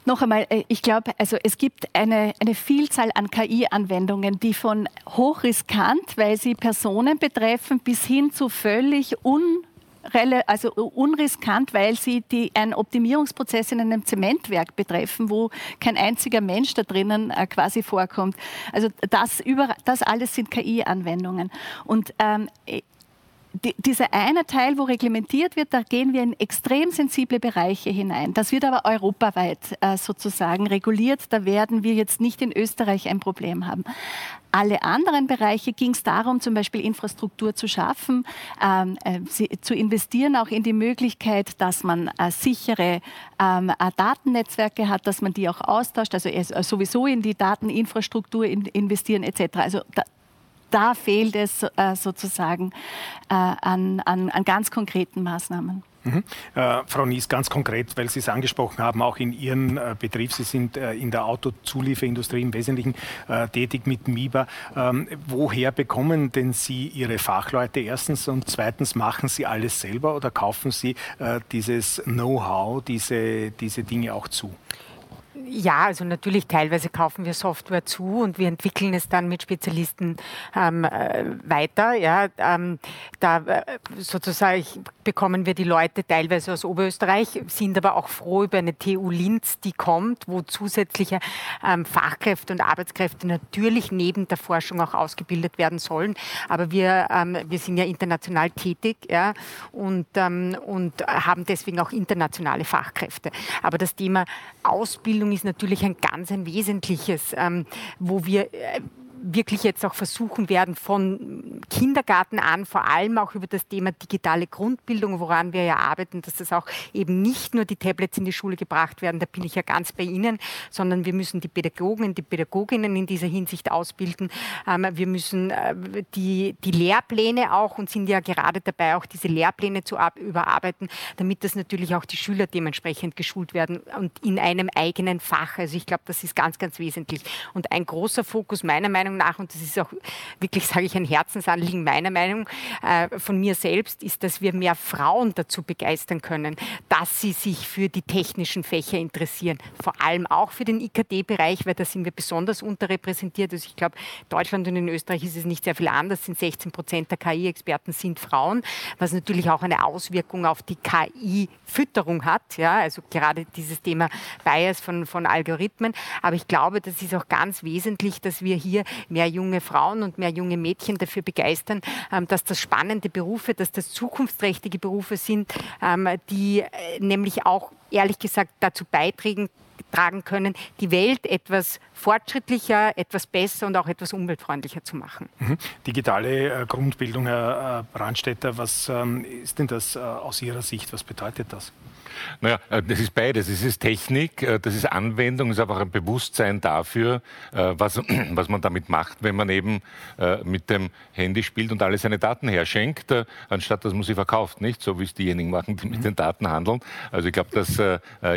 noch einmal, äh, ich glaube, also es gibt eine, eine Vielzahl an KI-Anwendungen, die von hochriskant, weil sie Personen betreffen, bis hin zu völlig un also unriskant, weil sie die, einen Optimierungsprozess in einem Zementwerk betreffen, wo kein einziger Mensch da drinnen äh, quasi vorkommt. Also das, über, das alles sind KI-Anwendungen. Und ähm, die, dieser eine Teil, wo reglementiert wird, da gehen wir in extrem sensible Bereiche hinein. Das wird aber europaweit äh, sozusagen reguliert. Da werden wir jetzt nicht in Österreich ein Problem haben. Alle anderen Bereiche ging es darum, zum Beispiel Infrastruktur zu schaffen, ähm, äh, sie, zu investieren auch in die Möglichkeit, dass man äh, sichere ähm, äh, Datennetzwerke hat, dass man die auch austauscht, also äh, sowieso in die Dateninfrastruktur in, investieren etc. Also da, da fehlt es äh, sozusagen äh, an, an, an ganz konkreten Maßnahmen. Mhm. Äh, Frau Nies, ganz konkret, weil Sie es angesprochen haben, auch in Ihrem äh, Betrieb, Sie sind äh, in der Autozulieferindustrie im Wesentlichen äh, tätig mit MIBA. Ähm, woher bekommen denn Sie Ihre Fachleute erstens und zweitens, machen Sie alles selber oder kaufen Sie äh, dieses Know-how, diese, diese Dinge auch zu? Ja, also natürlich teilweise kaufen wir Software zu und wir entwickeln es dann mit Spezialisten ähm, äh, weiter. Ja, ähm, da äh, sozusagen bekommen wir die Leute teilweise aus Oberösterreich, sind aber auch froh über eine TU Linz, die kommt, wo zusätzliche ähm, Fachkräfte und Arbeitskräfte natürlich neben der Forschung auch ausgebildet werden sollen. Aber wir, ähm, wir sind ja international tätig ja, und, ähm, und haben deswegen auch internationale Fachkräfte. Aber das Thema Ausbildung ist natürlich ein ganz ein wesentliches, ähm, wo wir äh, wirklich jetzt auch versuchen werden, von Kindergarten an, vor allem auch über das Thema digitale Grundbildung, woran wir ja arbeiten, dass das auch eben nicht nur die Tablets in die Schule gebracht werden, da bin ich ja ganz bei Ihnen, sondern wir müssen die Pädagogen, die Pädagoginnen in dieser Hinsicht ausbilden. Ähm, wir müssen äh, die, die Lehrpläne auch und sind ja gerade dabei, auch diese Lehrpläne zu überarbeiten, damit das natürlich auch die Schüler dementsprechend geschult werden und in einem eigenen Fach. Also ich glaube, das ist ganz, ganz wesentlich. Und ein großer Fokus meiner Meinung Meinung nach, und das ist auch wirklich, sage ich, ein Herzensanliegen meiner Meinung äh, von mir selbst, ist, dass wir mehr Frauen dazu begeistern können, dass sie sich für die technischen Fächer interessieren. Vor allem auch für den IKT-Bereich, weil da sind wir besonders unterrepräsentiert. Also ich glaube, Deutschland und in Österreich ist es nicht sehr viel anders. Sind 16 Prozent der KI-Experten sind Frauen, was natürlich auch eine Auswirkung auf die KI-Fütterung hat. Ja, also gerade dieses Thema Bias von, von Algorithmen. Aber ich glaube, das ist auch ganz wesentlich, dass wir hier mehr junge Frauen und mehr junge Mädchen dafür begeistern, ähm, dass das spannende Berufe, dass das zukunftsträchtige Berufe sind, ähm, die äh, nämlich auch ehrlich gesagt dazu beitragen tragen können, die Welt etwas fortschrittlicher, etwas besser und auch etwas umweltfreundlicher zu machen. Mhm. Digitale äh, Grundbildung, Herr äh, Brandstätter, was ähm, ist denn das aus Ihrer Sicht? Was bedeutet das? Naja, äh, das ist beides. Es ist Technik, äh, das ist Anwendung, es ist einfach ein Bewusstsein dafür, äh, was, was man damit macht, wenn man eben mit dem Handy spielt und alle seine Daten herschenkt, anstatt dass man sie verkauft, nicht? So wie es diejenigen machen, die mit den Daten handeln. Also ich glaube, dass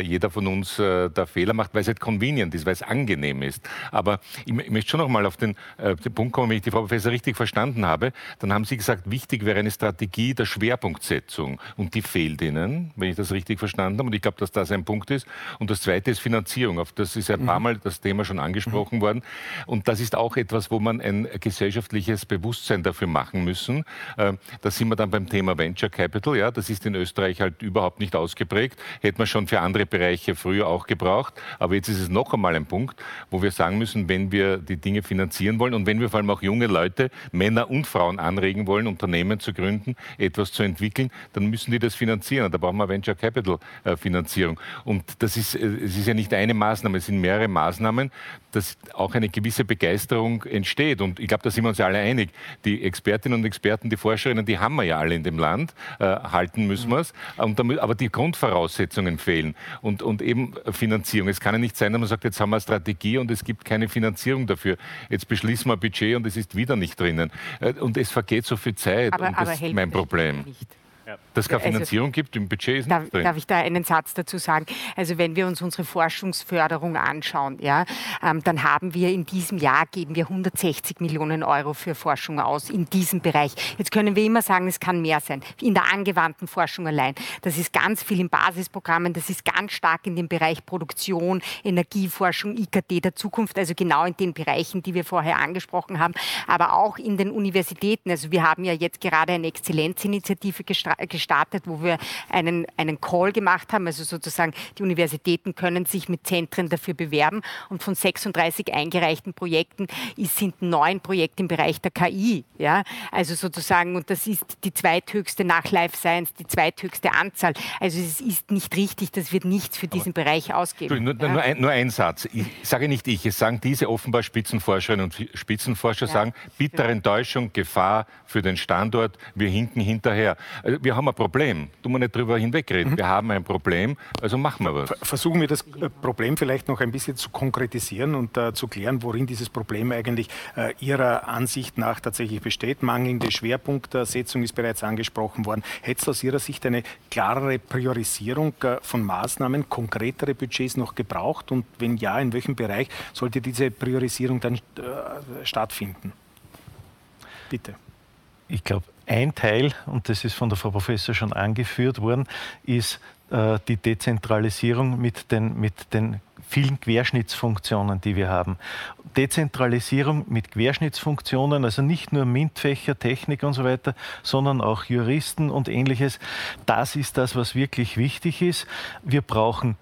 jeder von uns da Fehler macht, weil es halt convenient ist, weil es angenehm ist. Aber ich, möchte schon noch mal auf den, den Punkt kommen, wenn ich die Frau Professor richtig verstanden habe, dann haben Sie gesagt, wichtig wäre eine Strategie der Schwerpunktsetzung und die fehlt Ihnen, wenn ich das richtig verstanden verstanden haben. Und ich glaube, dass das ein Punkt ist. Und das Zweite ist Finanzierung. Auf das ist ein paar mhm. Mal das Thema schon angesprochen mhm. worden. Und das ist auch etwas, wo man ein gesellschaftliches Bewusstsein dafür machen müssen. Ähm, da sind wir dann beim Thema Venture Capital. Ja, das ist in Österreich halt überhaupt nicht ausgeprägt. Hätte man schon für andere Bereiche früher auch gebraucht. Aber jetzt ist es noch einmal ein Punkt, wo wir sagen müssen, wenn wir die Dinge finanzieren wollen und wenn wir vor allem auch junge Leute, Männer und Frauen anregen wollen, Unternehmen zu gründen, etwas zu entwickeln, dann müssen die das finanzieren. Und da brauchen wir Venture Capital äh, Finanzierung. Und das ist, äh, es ist ja nicht eine Maßnahme, es sind mehrere Maßnahmen, dass auch eine gewisse Begeisterung entsteht. Und ich glaube, da sind wir uns ja alle einig. Die Expertinnen und Experten, die Forscherinnen, die haben wir ja alle in dem Land, äh, halten müssen wir es. Aber die Grundvoraussetzungen fehlen und, und eben Finanzierung. Es kann ja nicht sein, dass man sagt, jetzt haben wir eine Strategie und es gibt keine Finanzierung dafür. Jetzt beschließen wir ein Budget und es ist wieder nicht drinnen. Und es vergeht so viel Zeit aber, und das ist mein Problem. Nicht. Dass es keine also Finanzierung also, gibt, im Budget ist darf, drin. Darf ich da einen Satz dazu sagen? Also wenn wir uns unsere Forschungsförderung anschauen, ja, ähm, dann haben wir in diesem Jahr, geben wir 160 Millionen Euro für Forschung aus in diesem Bereich. Jetzt können wir immer sagen, es kann mehr sein. In der angewandten Forschung allein. Das ist ganz viel in Basisprogrammen, das ist ganz stark in dem Bereich Produktion, Energieforschung, IKT der Zukunft, also genau in den Bereichen, die wir vorher angesprochen haben, aber auch in den Universitäten. Also wir haben ja jetzt gerade eine Exzellenzinitiative gestartet wo wir einen, einen Call gemacht haben. Also sozusagen die Universitäten können sich mit Zentren dafür bewerben. Und von 36 eingereichten Projekten sind neun Projekte im Bereich der KI. Ja? Also sozusagen, und das ist die zweithöchste nach Life Science, die zweithöchste Anzahl. Also es ist nicht richtig, das wird nichts für diesen Aber Bereich ausgeben. Nur, ja? nur, ein, nur, ein, Satz. Ich sage nicht ich, es sagen diese offenbar Spitzenforscherinnen und Spitzenforscher, ja. sagen, bittere Enttäuschung, Gefahr für den Standort, wir hinken hinterher. Also wir haben ein Problem. Tun wir nicht drüber hinwegreden. Mhm. Wir haben ein Problem, also machen wir was. Versuchen wir das äh, Problem vielleicht noch ein bisschen zu konkretisieren und äh, zu klären, worin dieses Problem eigentlich äh, Ihrer Ansicht nach tatsächlich besteht. Mangelnde Schwerpunktsetzung ist bereits angesprochen worden. Hätte es aus Ihrer Sicht eine klarere Priorisierung äh, von Maßnahmen, konkretere Budgets noch gebraucht? Und wenn ja, in welchem Bereich sollte diese Priorisierung dann äh, stattfinden? Bitte. Ich glaube, ein Teil, und das ist von der Frau Professor schon angeführt worden, ist äh, die Dezentralisierung mit den, mit den vielen Querschnittsfunktionen, die wir haben. Dezentralisierung mit Querschnittsfunktionen, also nicht nur MINT-Fächer, Technik und so weiter, sondern auch Juristen und ähnliches. Das ist das, was wirklich wichtig ist. Wir brauchen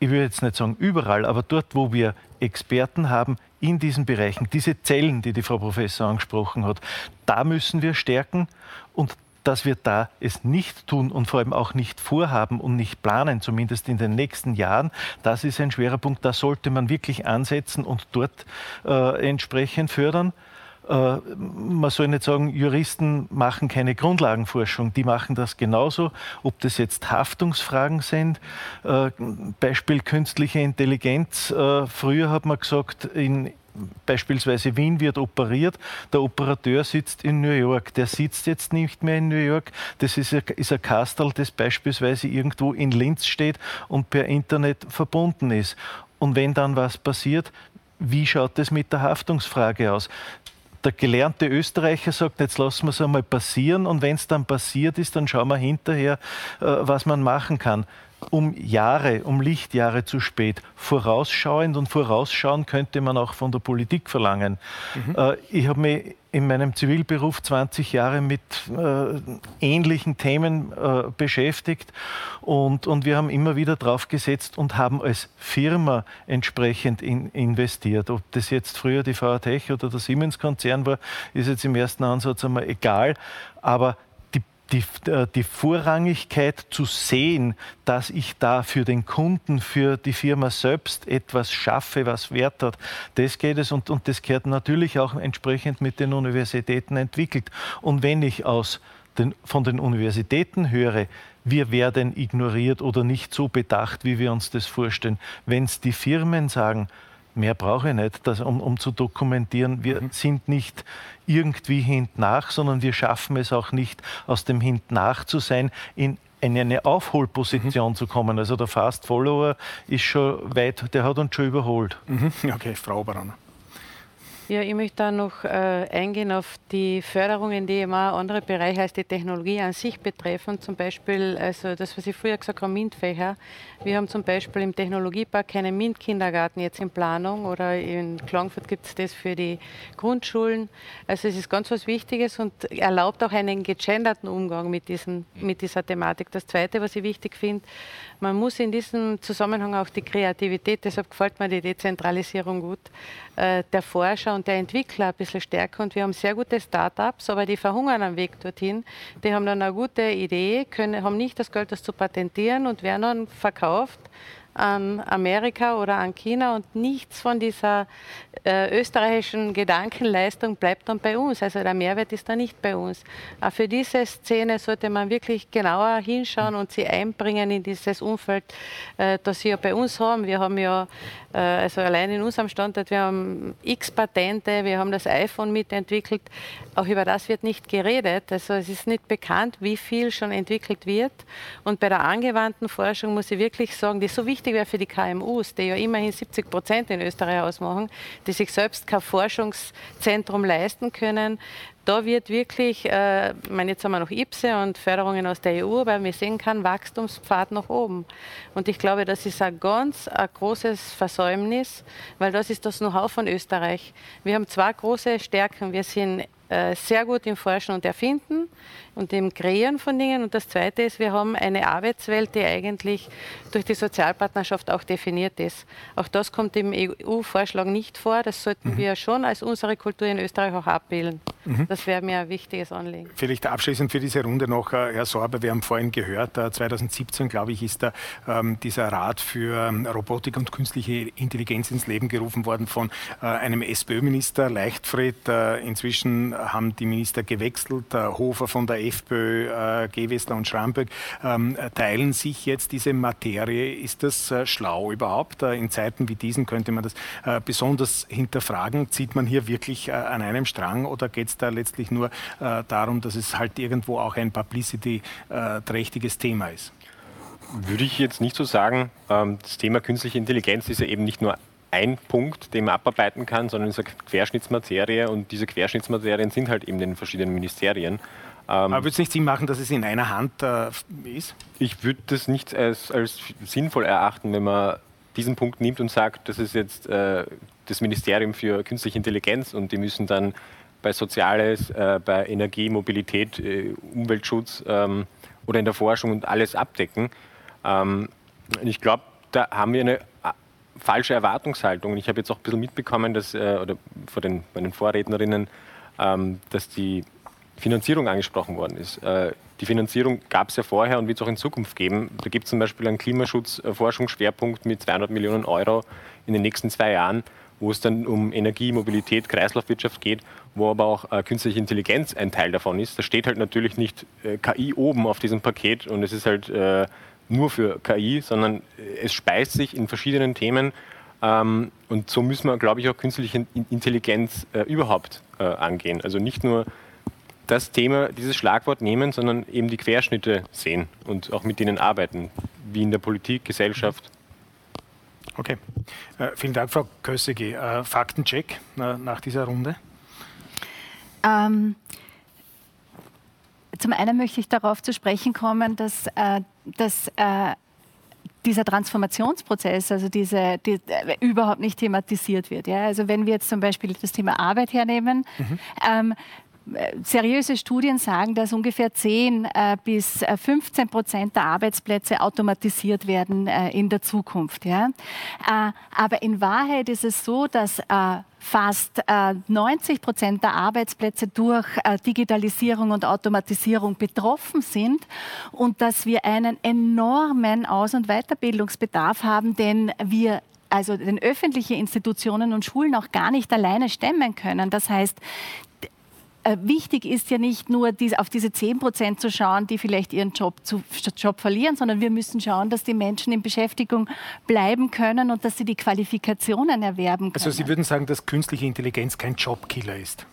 ich will jetzt nicht sagen überall, aber dort, wo wir Experten haben in diesen Bereichen, diese Zellen, die die Frau Professor angesprochen hat, da müssen wir stärken und dass wir da es nicht tun und vor allem auch nicht vorhaben und nicht planen, zumindest in den nächsten Jahren, das ist ein schwerer Punkt. Da sollte man wirklich ansetzen und dort äh, entsprechend fördern. Äh, man soll nicht sagen, Juristen machen keine Grundlagenforschung, die machen das genauso. Ob das jetzt Haftungsfragen sind, äh, Beispiel künstliche Intelligenz. Äh, früher hat man gesagt, in, Beispielsweise Wien wird operiert, der Operateur sitzt in New York, der sitzt jetzt nicht mehr in New York, das ist ein, ist Kastel, das beispielsweise irgendwo in Linz steht und per Internet verbunden ist. Und wenn dann was passiert, wie schaut es mit der Haftungsfrage aus? Der gelernte Österreicher sagt, jetzt lassen wir es einmal passieren und wenn es dann passiert ist, dann schauen wir hinterher, äh, was man machen kann um Jahre, um Lichtjahre zu spät. Vorausschauend und vorausschauen könnte man auch von der Politik verlangen. Mhm. Äh, ich habe mich in meinem Zivilberuf 20 Jahre mit äh, ähnlichen Themen äh, beschäftigt und, und wir haben immer wieder drauf gesetzt und haben als Firma entsprechend in, investiert. Ob das jetzt früher die VATech oder der Siemens-Konzern war, ist jetzt im ersten Ansatz einmal egal. Aber die, äh, die Vorrangigkeit zu sehen, dass ich da für den Kunden, für die Firma selbst etwas schaffe, was Wert hat, das geht es und, und das gehört natürlich auch entsprechend mit den Universitäten entwickelt. Und wenn ich aus den, von den Universitäten höre, wir werden ignoriert oder nicht so bedacht, wie wir uns das vorstellen, wenn es die Firmen sagen, Mehr brauche ich nicht, das, um, um, zu dokumentieren. Wir mhm. sind nicht irgendwie hintnach, sondern wir schaffen es auch nicht, aus dem Hintnach zu sein, in eine Aufholposition mhm. zu kommen. Also der Fast Follower ist schon weit, der hat uns schon überholt. Mhm. Okay, Frau Oberanner. Ja, ich möchte da noch äh, eingehen auf die Förderungen, die auch andere Bereiche als die Technologie an sich betreffen. Zum Beispiel, also das, was ich früher gesagt habe, MINT-Fächer. Wir haben zum Beispiel im Technologiepark keinen MINT-Kindergarten jetzt in Planung oder in Klagenfurt gibt es das für die Grundschulen. Also es ist ganz was Wichtiges und erlaubt auch einen gegenderten Umgang mit, diesen, mit dieser Thematik. Das Zweite, was ich wichtig finde, man muss in diesem Zusammenhang auch die Kreativität, deshalb gefällt mir die Dezentralisierung gut, äh, der Forscher und der Entwickler ein bisschen stärker. Und wir haben sehr gute Startups, aber die verhungern am Weg dorthin. Die haben dann eine gute Idee, können, haben nicht das Geld, das zu patentieren und werden dann verkauft an Amerika oder an China und nichts von dieser äh, österreichischen Gedankenleistung bleibt dann bei uns. Also der Mehrwert ist da nicht bei uns. Aber für diese Szene sollte man wirklich genauer hinschauen und sie einbringen in dieses Umfeld, äh, das sie ja bei uns haben. Wir haben ja, äh, also allein in unserem Standort, wir haben x Patente, wir haben das iPhone mitentwickelt. Auch über das wird nicht geredet. Also es ist nicht bekannt, wie viel schon entwickelt wird. Und bei der angewandten Forschung muss ich wirklich sagen, die ist so wichtig wichtig wäre für die KMUs, die ja immerhin 70 Prozent in Österreich ausmachen, die sich selbst kein Forschungszentrum leisten können. Da wird wirklich, äh, ich meine, jetzt haben wir noch IPSE und Förderungen aus der EU, aber wir sehen keinen Wachstumspfad nach oben. Und ich glaube, das ist ein ganz ein großes Versäumnis, weil das ist das Know-how von Österreich. Wir haben zwei große Stärken. Wir sind äh, sehr gut im Forschen und Erfinden und im Kreieren von Dingen. Und das Zweite ist, wir haben eine Arbeitswelt, die eigentlich durch die Sozialpartnerschaft auch definiert ist. Auch das kommt im EU-Vorschlag nicht vor. Das sollten mhm. wir schon als unsere Kultur in Österreich auch abbilden. Mhm. Das wäre mir ein wichtiges Anliegen. Vielleicht abschließend für diese Runde noch, äh, Herr Sorber, wir haben vorhin gehört, 2017, äh, glaube ich, ist da ähm, dieser Rat für ähm, Robotik und künstliche Intelligenz ins Leben gerufen worden von äh, einem SPÖ-Minister, Leichtfried. Äh, inzwischen haben die Minister gewechselt, Hofer von der FPÖ, äh, Gewessler und Schramböck ähm, teilen sich jetzt diese Materie. Ist das äh, schlau überhaupt? Äh, in Zeiten wie diesen könnte man das besonders hinterfragen. Zieht man hier wirklich an einem Strang oder geht es da letztlich nur darum, dass es halt irgendwo auch ein publicity-trächtiges Thema ist? Würde ich jetzt nicht so sagen. Ähm, das Thema künstliche Intelligenz ist ja eben nicht nur ein Punkt, den man abarbeiten kann, sondern es ist eine Querschnittsmaterie und diese Querschnittsmaterien sind halt eben in den verschiedenen Ministerien. Ähm, Aber würde es nicht Sinn machen, dass es in einer Hand äh, ist? Ich würde das nicht als, als, sinnvoll erachten, wenn man diesen Punkt nimmt und sagt, das ist jetzt äh, das Ministerium für künstliche Intelligenz und die müssen dann bei Soziales, äh, bei Energie, Mobilität, äh, Umweltschutz ähm, oder in der Forschung und alles abdecken. Ähm, ich glaube, da haben wir eine falsche Erwartungshaltung. Ich habe jetzt auch ein bisschen mitbekommen, dass, äh, oder von den, meinen Vorrednerinnen, ähm, dass die Finanzierung angesprochen worden ist. Äh, die Finanzierung gab es ja vorher und wird es auch in Zukunft geben. Da gibt es zum Beispiel einen Klimaschutzforschungsschwerpunkt mit 200 Millionen Euro in den nächsten zwei Jahren, wo es dann um Energie, Mobilität, Kreislaufwirtschaft geht, wo aber auch äh, künstliche Intelligenz ein Teil davon ist. Da steht halt natürlich nicht äh, KI oben auf diesem Paket und es ist halt äh, nur für KI, sondern äh, es speist sich in verschiedenen Themen. Ähm, und so müssen wir, glaube ich, auch künstliche Intelligenz äh, überhaupt äh, angehen. Also nicht nur das Thema, dieses Schlagwort nehmen, sondern eben die Querschnitte sehen und auch mit denen arbeiten, wie in der Politik, Gesellschaft. Okay. Äh, vielen Dank, Frau Kössegi. Äh, Faktencheck äh, nach dieser Runde. Ähm, zum einen möchte ich darauf zu sprechen kommen, dass, äh, dass äh, dieser Transformationsprozess, also diese, die, äh, überhaupt nicht thematisiert wird. Ja? Also wenn wir jetzt zum Beispiel das Thema Arbeit hernehmen, mhm. ähm, seriöse Studien sagen, dass ungefähr 10 äh, bis 15 Prozent der Arbeitsplätze automatisiert werden äh, in der Zukunft. Ja? Äh, aber in Wahrheit ist es so, dass fast 90 Prozent der Arbeitsplätze durch Digitalisierung und Automatisierung betroffen sind und dass wir einen enormen Aus- und Weiterbildungsbedarf haben, denn wir also den öffentlichen Institutionen und Schulen auch gar nicht alleine stemmen können. Das heißt, äh, wichtig ist ja nicht nur dies, auf diese 10 Prozent zu schauen, die vielleicht ihren Job, zu, Job verlieren, sondern wir müssen schauen, dass die Menschen in Beschäftigung bleiben können und dass sie die Qualifikationen erwerben können. Also Sie würden sagen, dass künstliche Intelligenz kein Jobkiller ist?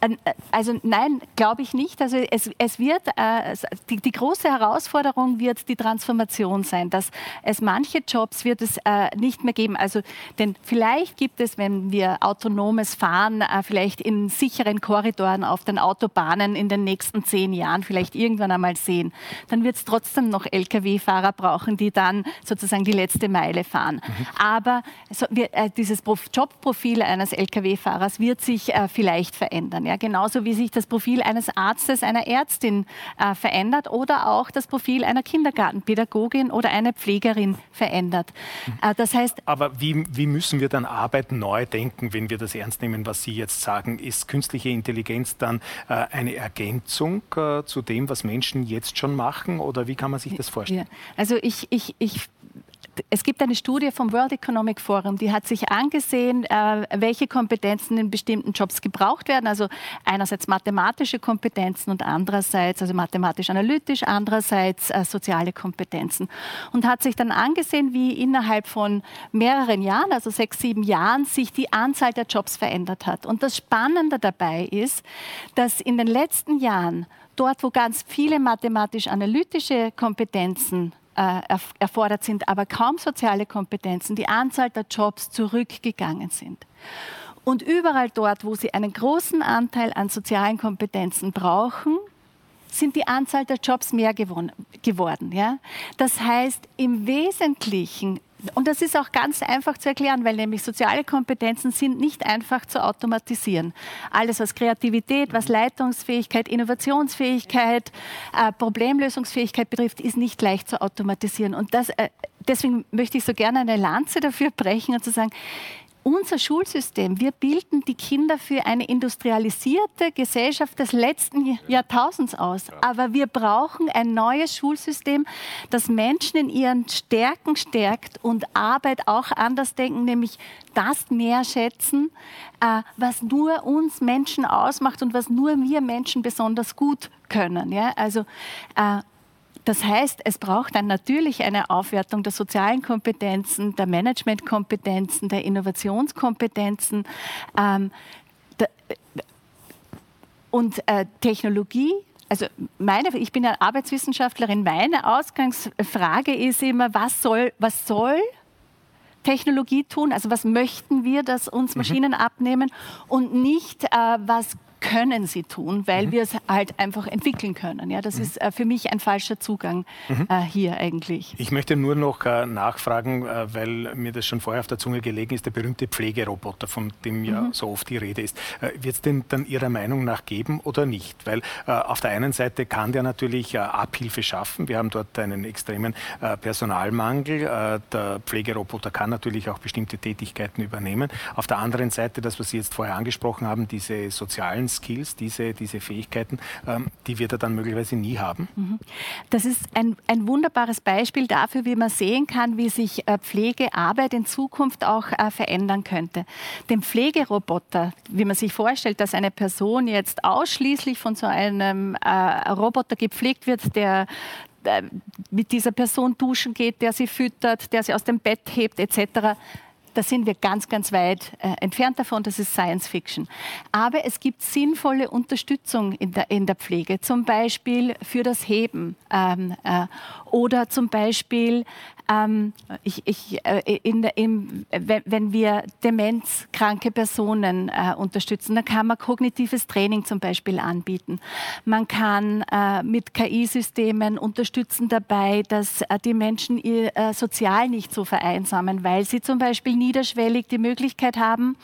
Äh, also nein, glaube ich nicht. Also es, es wird äh, die, die, große Herausforderung wird die Transformation sein, dass es manche Jobs wird es äh, nicht mehr geben. Also denn vielleicht gibt es, wenn wir autonomes Fahren, äh, vielleicht in sicheren Korridoren auf den Autobahnen in den nächsten zehn Jahren vielleicht irgendwann einmal sehen, dann wird es trotzdem noch Lkw-Fahrer brauchen, die dann sozusagen die letzte Meile fahren. Mhm. Aber so, wir, äh, dieses Jobprofil eines Lkw-Fahrers wird sich äh, vielleicht verändern verändern. Ja? Genauso wie sich das Profil eines Arztes, einer Ärztin äh, verändert oder auch das Profil einer Kindergartenpädagogin oder einer Pflegerin verändert. Äh, das heißt, Aber wie, wie müssen wir dann Arbeit neu denken, wenn wir das ernst nehmen, was Sie jetzt sagen? Ist künstliche Intelligenz dann äh, eine Ergänzung äh, zu dem, was Menschen jetzt schon machen? Oder wie kann man sich das vorstellen? Ja. Also ich, ich, ich es gibt eine Studie vom World Economic Forum, die hat sich angesehen, äh, welche Kompetenzen in bestimmten Jobs gebraucht werden. Also einerseits mathematische Kompetenzen und andererseits, also mathematisch-analytisch, andererseits äh, soziale Kompetenzen. Und hat sich dann angesehen, wie innerhalb von mehreren Jahren, also sechs, sieben Jahren, sich die Anzahl der Jobs verändert hat. Und das Spannende dabei ist, dass in den letzten Jahren dort, wo ganz viele mathematisch-analytische Kompetenzen erfordert sind, aber kaum soziale Kompetenzen, die Anzahl der Jobs zurückgegangen sind. Und überall dort, wo sie einen großen Anteil an sozialen Kompetenzen brauchen, sind die Anzahl der Jobs mehr geworden. Ja? Das heißt, im Wesentlichen und das ist auch ganz einfach zu erklären, weil nämlich soziale Kompetenzen sind nicht einfach zu automatisieren. Alles, was Kreativität, was Leitungsfähigkeit, Innovationsfähigkeit, äh, Problemlösungsfähigkeit betrifft, ist nicht leicht zu automatisieren. Und das, äh, deswegen möchte ich so gerne eine Lanze dafür brechen und zu sagen, unser Schulsystem, wir bilden die Kinder für eine industrialisierte Gesellschaft des letzten Jahrtausends aus. Aber wir brauchen ein neues Schulsystem, das Menschen in ihren Stärken stärkt und Arbeit auch anders denken, nämlich das mehr schätzen, äh, was nur uns Menschen ausmacht und was nur wir Menschen besonders gut können. Also äh, das heißt, es braucht dann natürlich eine Aufwertung der sozialen Kompetenzen, der Managementkompetenzen, der Innovationskompetenzen. Ähm, der, und äh, Technologie also meine, ich bin ja Arbeitswissenschaftlerin, meine Ausgangsfrage ist immer, was soll, was soll Technologie tun? Also was möchten wir, dass uns mhm. Maschinen mhm. abnehmen und nicht, äh, was können sie tun, weil mhm. wir es halt einfach entwickeln können. Ja, das mhm. ist äh, für mich ein falscher Zugang mhm. äh, hier eigentlich. Ich möchte nur noch äh, nachfragen, äh, weil mir das schon vorher auf der Zunge gelegen ist, der berühmte Pflegeroboter, von dem ja mhm. so oft die Rede ist. Äh, Wird es den dann Ihrer Meinung nach geben oder nicht? Weil äh, auf der einen Seite kann der natürlich Abhilfe schaffen. Wir haben dort einen extremen Personalmangel. der Pflegeroboter kann natürlich auch bestimmte Tätigkeiten übernehmen. Auf der anderen Seite, das, was Sie jetzt vorher angesprochen haben, diese sozialen Skills, diese, diese Fähigkeiten, ähm, die wird er dann möglicherweise nie haben? Mhm. Das ist ein, ein wunderbares Beispiel dafür, wie man sehen kann, wie sich äh, Pflegearbeit in Zukunft auch äh, verändern könnte. Den Pflegeroboter, wie man sich vorstellt, dass eine Person jetzt ausschließlich von so einem äh, Roboter gepflegt wird, der äh, mit dieser Person duschen geht, der sie füttert, der sie aus dem Bett hebt etc da sind wir ganz, ganz weit äh, entfernt davon, das ist Science Fiction. Aber es gibt sinnvolle Unterstützung in der, in der Pflege, zum Beispiel für das Heben ähm, äh, oder zum Beispiel ähm, ich, ich, äh, in, in, wenn wir demenzkranke Personen äh, unterstützen, dann kann man kognitives Training zum Beispiel anbieten. Man kann äh, mit KI-Systemen unterstützen dabei, dass äh, die Menschen ihr, äh, sozial nicht so vereinsamen, weil sie zum Beispiel niederschwellig die Möglichkeit haben,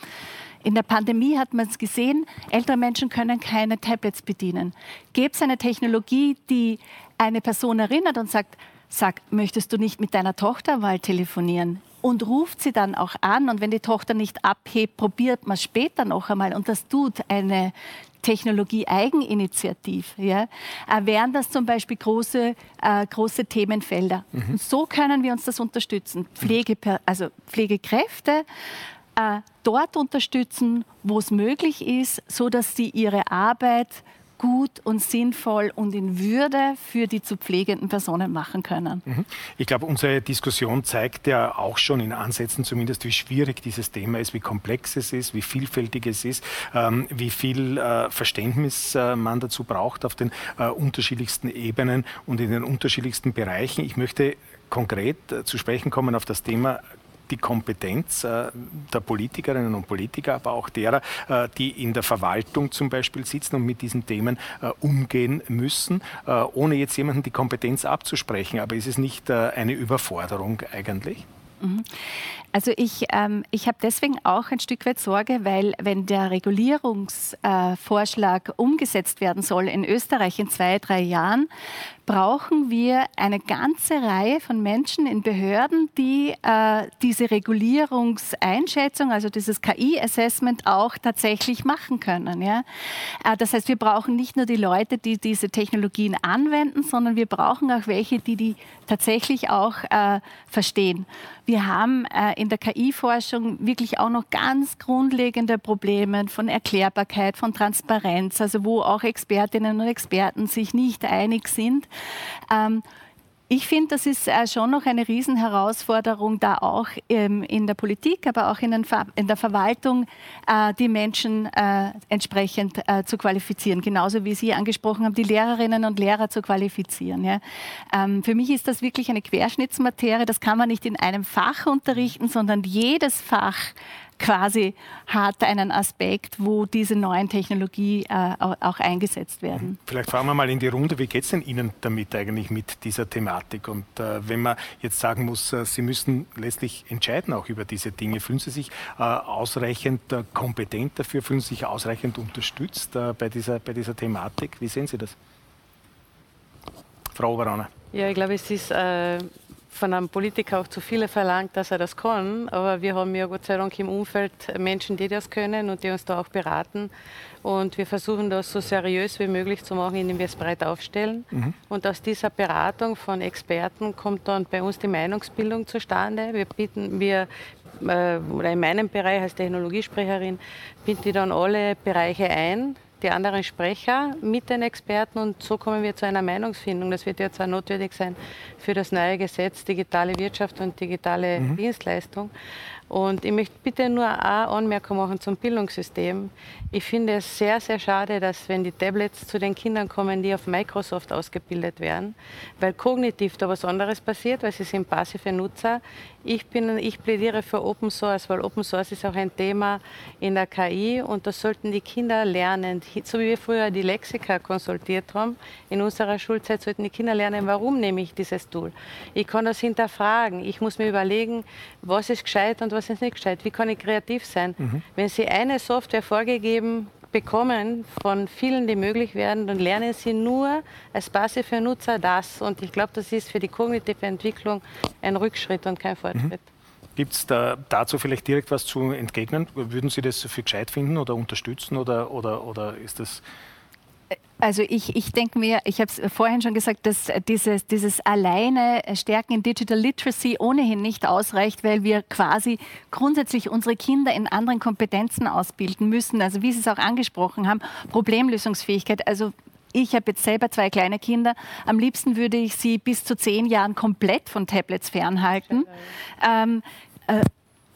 In der Pandemie hat man es gesehen, ältere Menschen können keine Tablets bedienen. Gäbe es eine Technologie, die eine Person erinnert und sagt, sag, möchtest du nicht mit deiner Tochter mal telefonieren? Und ruft sie dann auch an und wenn die Tochter nicht abhebt, probiert man später noch einmal und das tut eine Technologie Eigeninitiativ, ja, wären das zum Beispiel große, äh, große Themenfelder. Mhm. So können wir uns das unterstützen. Pflege, also Pflegekräfte äh, dort unterstützen, wo es möglich ist, so dass sie ihre Arbeit gut und sinnvoll und in Würde für die zu pflegenden Personen machen können. Mhm. Ich glaube, unsere Diskussion zeigt ja auch schon in Ansätzen zumindest, wie schwierig dieses Thema ist, wie komplex es ist, wie vielfältig es ist, ähm, wie viel äh, Verständnis äh, man dazu braucht auf den äh, unterschiedlichsten Ebenen und in den unterschiedlichsten Bereichen. Ich möchte konkret zu sprechen kommen auf das Thema die Kompetenz äh, der Politikerinnen und Politiker, aber auch derer, äh, die in der Verwaltung zum Beispiel sitzen und mit diesen Themen äh, umgehen müssen, ohne jetzt jemandem die Kompetenz abzusprechen. Aber ist es nicht eine Überforderung eigentlich? Mhm. Also ich, ähm, ich habe deswegen auch ein Stück weit Sorge, weil wenn der Regulierungsvorschlag äh, umgesetzt werden soll in Österreich in zwei, drei Jahren, brauchen wir eine ganze Reihe von Menschen in Behörden, die äh, diese Regulierungseinschätzung, also dieses KI-Assessment auch tatsächlich machen können. Ja? Äh, das heißt, wir brauchen nicht nur die Leute, die diese Technologien anwenden, sondern wir brauchen auch welche, die die tatsächlich auch äh, verstehen. Wir haben äh, in der KI-Forschung wirklich auch noch ganz grundlegende Probleme von Erklärbarkeit, von Transparenz, also wo auch Expertinnen und Experten sich nicht einig sind. Ähm, ich finde, das ist äh, schon noch eine Riesenherausforderung, da auch ähm, in der Politik, aber auch in, der Verwaltung äh, die Menschen äh, entsprechend zu qualifizieren. Genauso wie Sie angesprochen haben, die Lehrerinnen und Lehrer zu qualifizieren. Ähm, für mich ist das wirklich eine Querschnittsmaterie. Das kann man nicht in einem Fach unterrichten, sondern jedes Fach quasi hat einen Aspekt, wo diese neuen Technologien äh, auch eingesetzt werden. Vielleicht fragen wir mal in die Runde, wie geht es denn Ihnen damit eigentlich mit dieser Thematik? Und äh, wenn man jetzt sagen muss, äh, Sie müssen letztlich entscheiden auch über diese Dinge, fühlen Sie sich äh, ausreichend äh, kompetent dafür, fühlen Sie sich ausreichend unterstützt äh, bei, dieser, bei dieser Thematik? Wie sehen Sie das? Frau Oberauner. Ja, ich glaube, es ist von einem Politiker auch zu viele verlangt, dass er das kann. Aber wir haben ja Gott sei Dank im Umfeld Menschen, die das können und die uns da auch beraten. Und wir versuchen das so seriös wie möglich zu machen, indem wir es breit aufstellen. Mhm. Und aus dieser Beratung von Experten kommt dann bei uns die Meinungsbildung zustande. Wir bieten, wir äh, oder in meinem Bereich als Technologiesprecherin binden wir dann alle Bereiche ein, die anderen Sprecher mit den Experten und so kommen wir zu einer Meinungsfindung. Das wird jetzt auch notwendig sein für das neue Gesetz digitale Wirtschaft und digitale mhm. Dienstleistung. Und ich möchte bitte nur eine Anmerkung machen zum Bildungssystem. Ich finde es sehr, sehr schade, dass wenn die Tablets zu den Kindern kommen, die auf Microsoft ausgebildet werden, weil kognitiv da was anderes passiert, weil sie sind passive Nutzer. Ich, bin, ich plädiere für Open Source, weil Open Source ist auch ein Thema in der KI und das sollten die Kinder lernen. So wie wir früher die Lexika konsultiert haben, in unserer Schulzeit sollten die Kinder lernen, warum nehme ich dieses Tool. Ich kann das hinterfragen. Ich muss mir überlegen, was ist gescheit und was was ist nicht gescheit? Wie kann ich kreativ sein? Mhm. Wenn Sie eine Software vorgegeben bekommen von vielen, die möglich werden, dann lernen Sie nur als passive Nutzer das. Und ich glaube, das ist für die kognitive Entwicklung ein Rückschritt und kein Fortschritt. Mhm. Gibt es da dazu vielleicht direkt was zu entgegnen? Würden Sie das für gescheit finden oder unterstützen oder, oder, oder ist das also ich, ich denke mir, ich habe es vorhin schon gesagt, dass dieses, dieses alleine Stärken in Digital Literacy ohnehin nicht ausreicht, weil wir quasi grundsätzlich unsere Kinder in anderen Kompetenzen ausbilden müssen. Also wie Sie es auch angesprochen haben, Problemlösungsfähigkeit. Also ich habe jetzt selber zwei kleine Kinder. Am liebsten würde ich sie bis zu zehn Jahren komplett von Tablets fernhalten. Ähm, äh,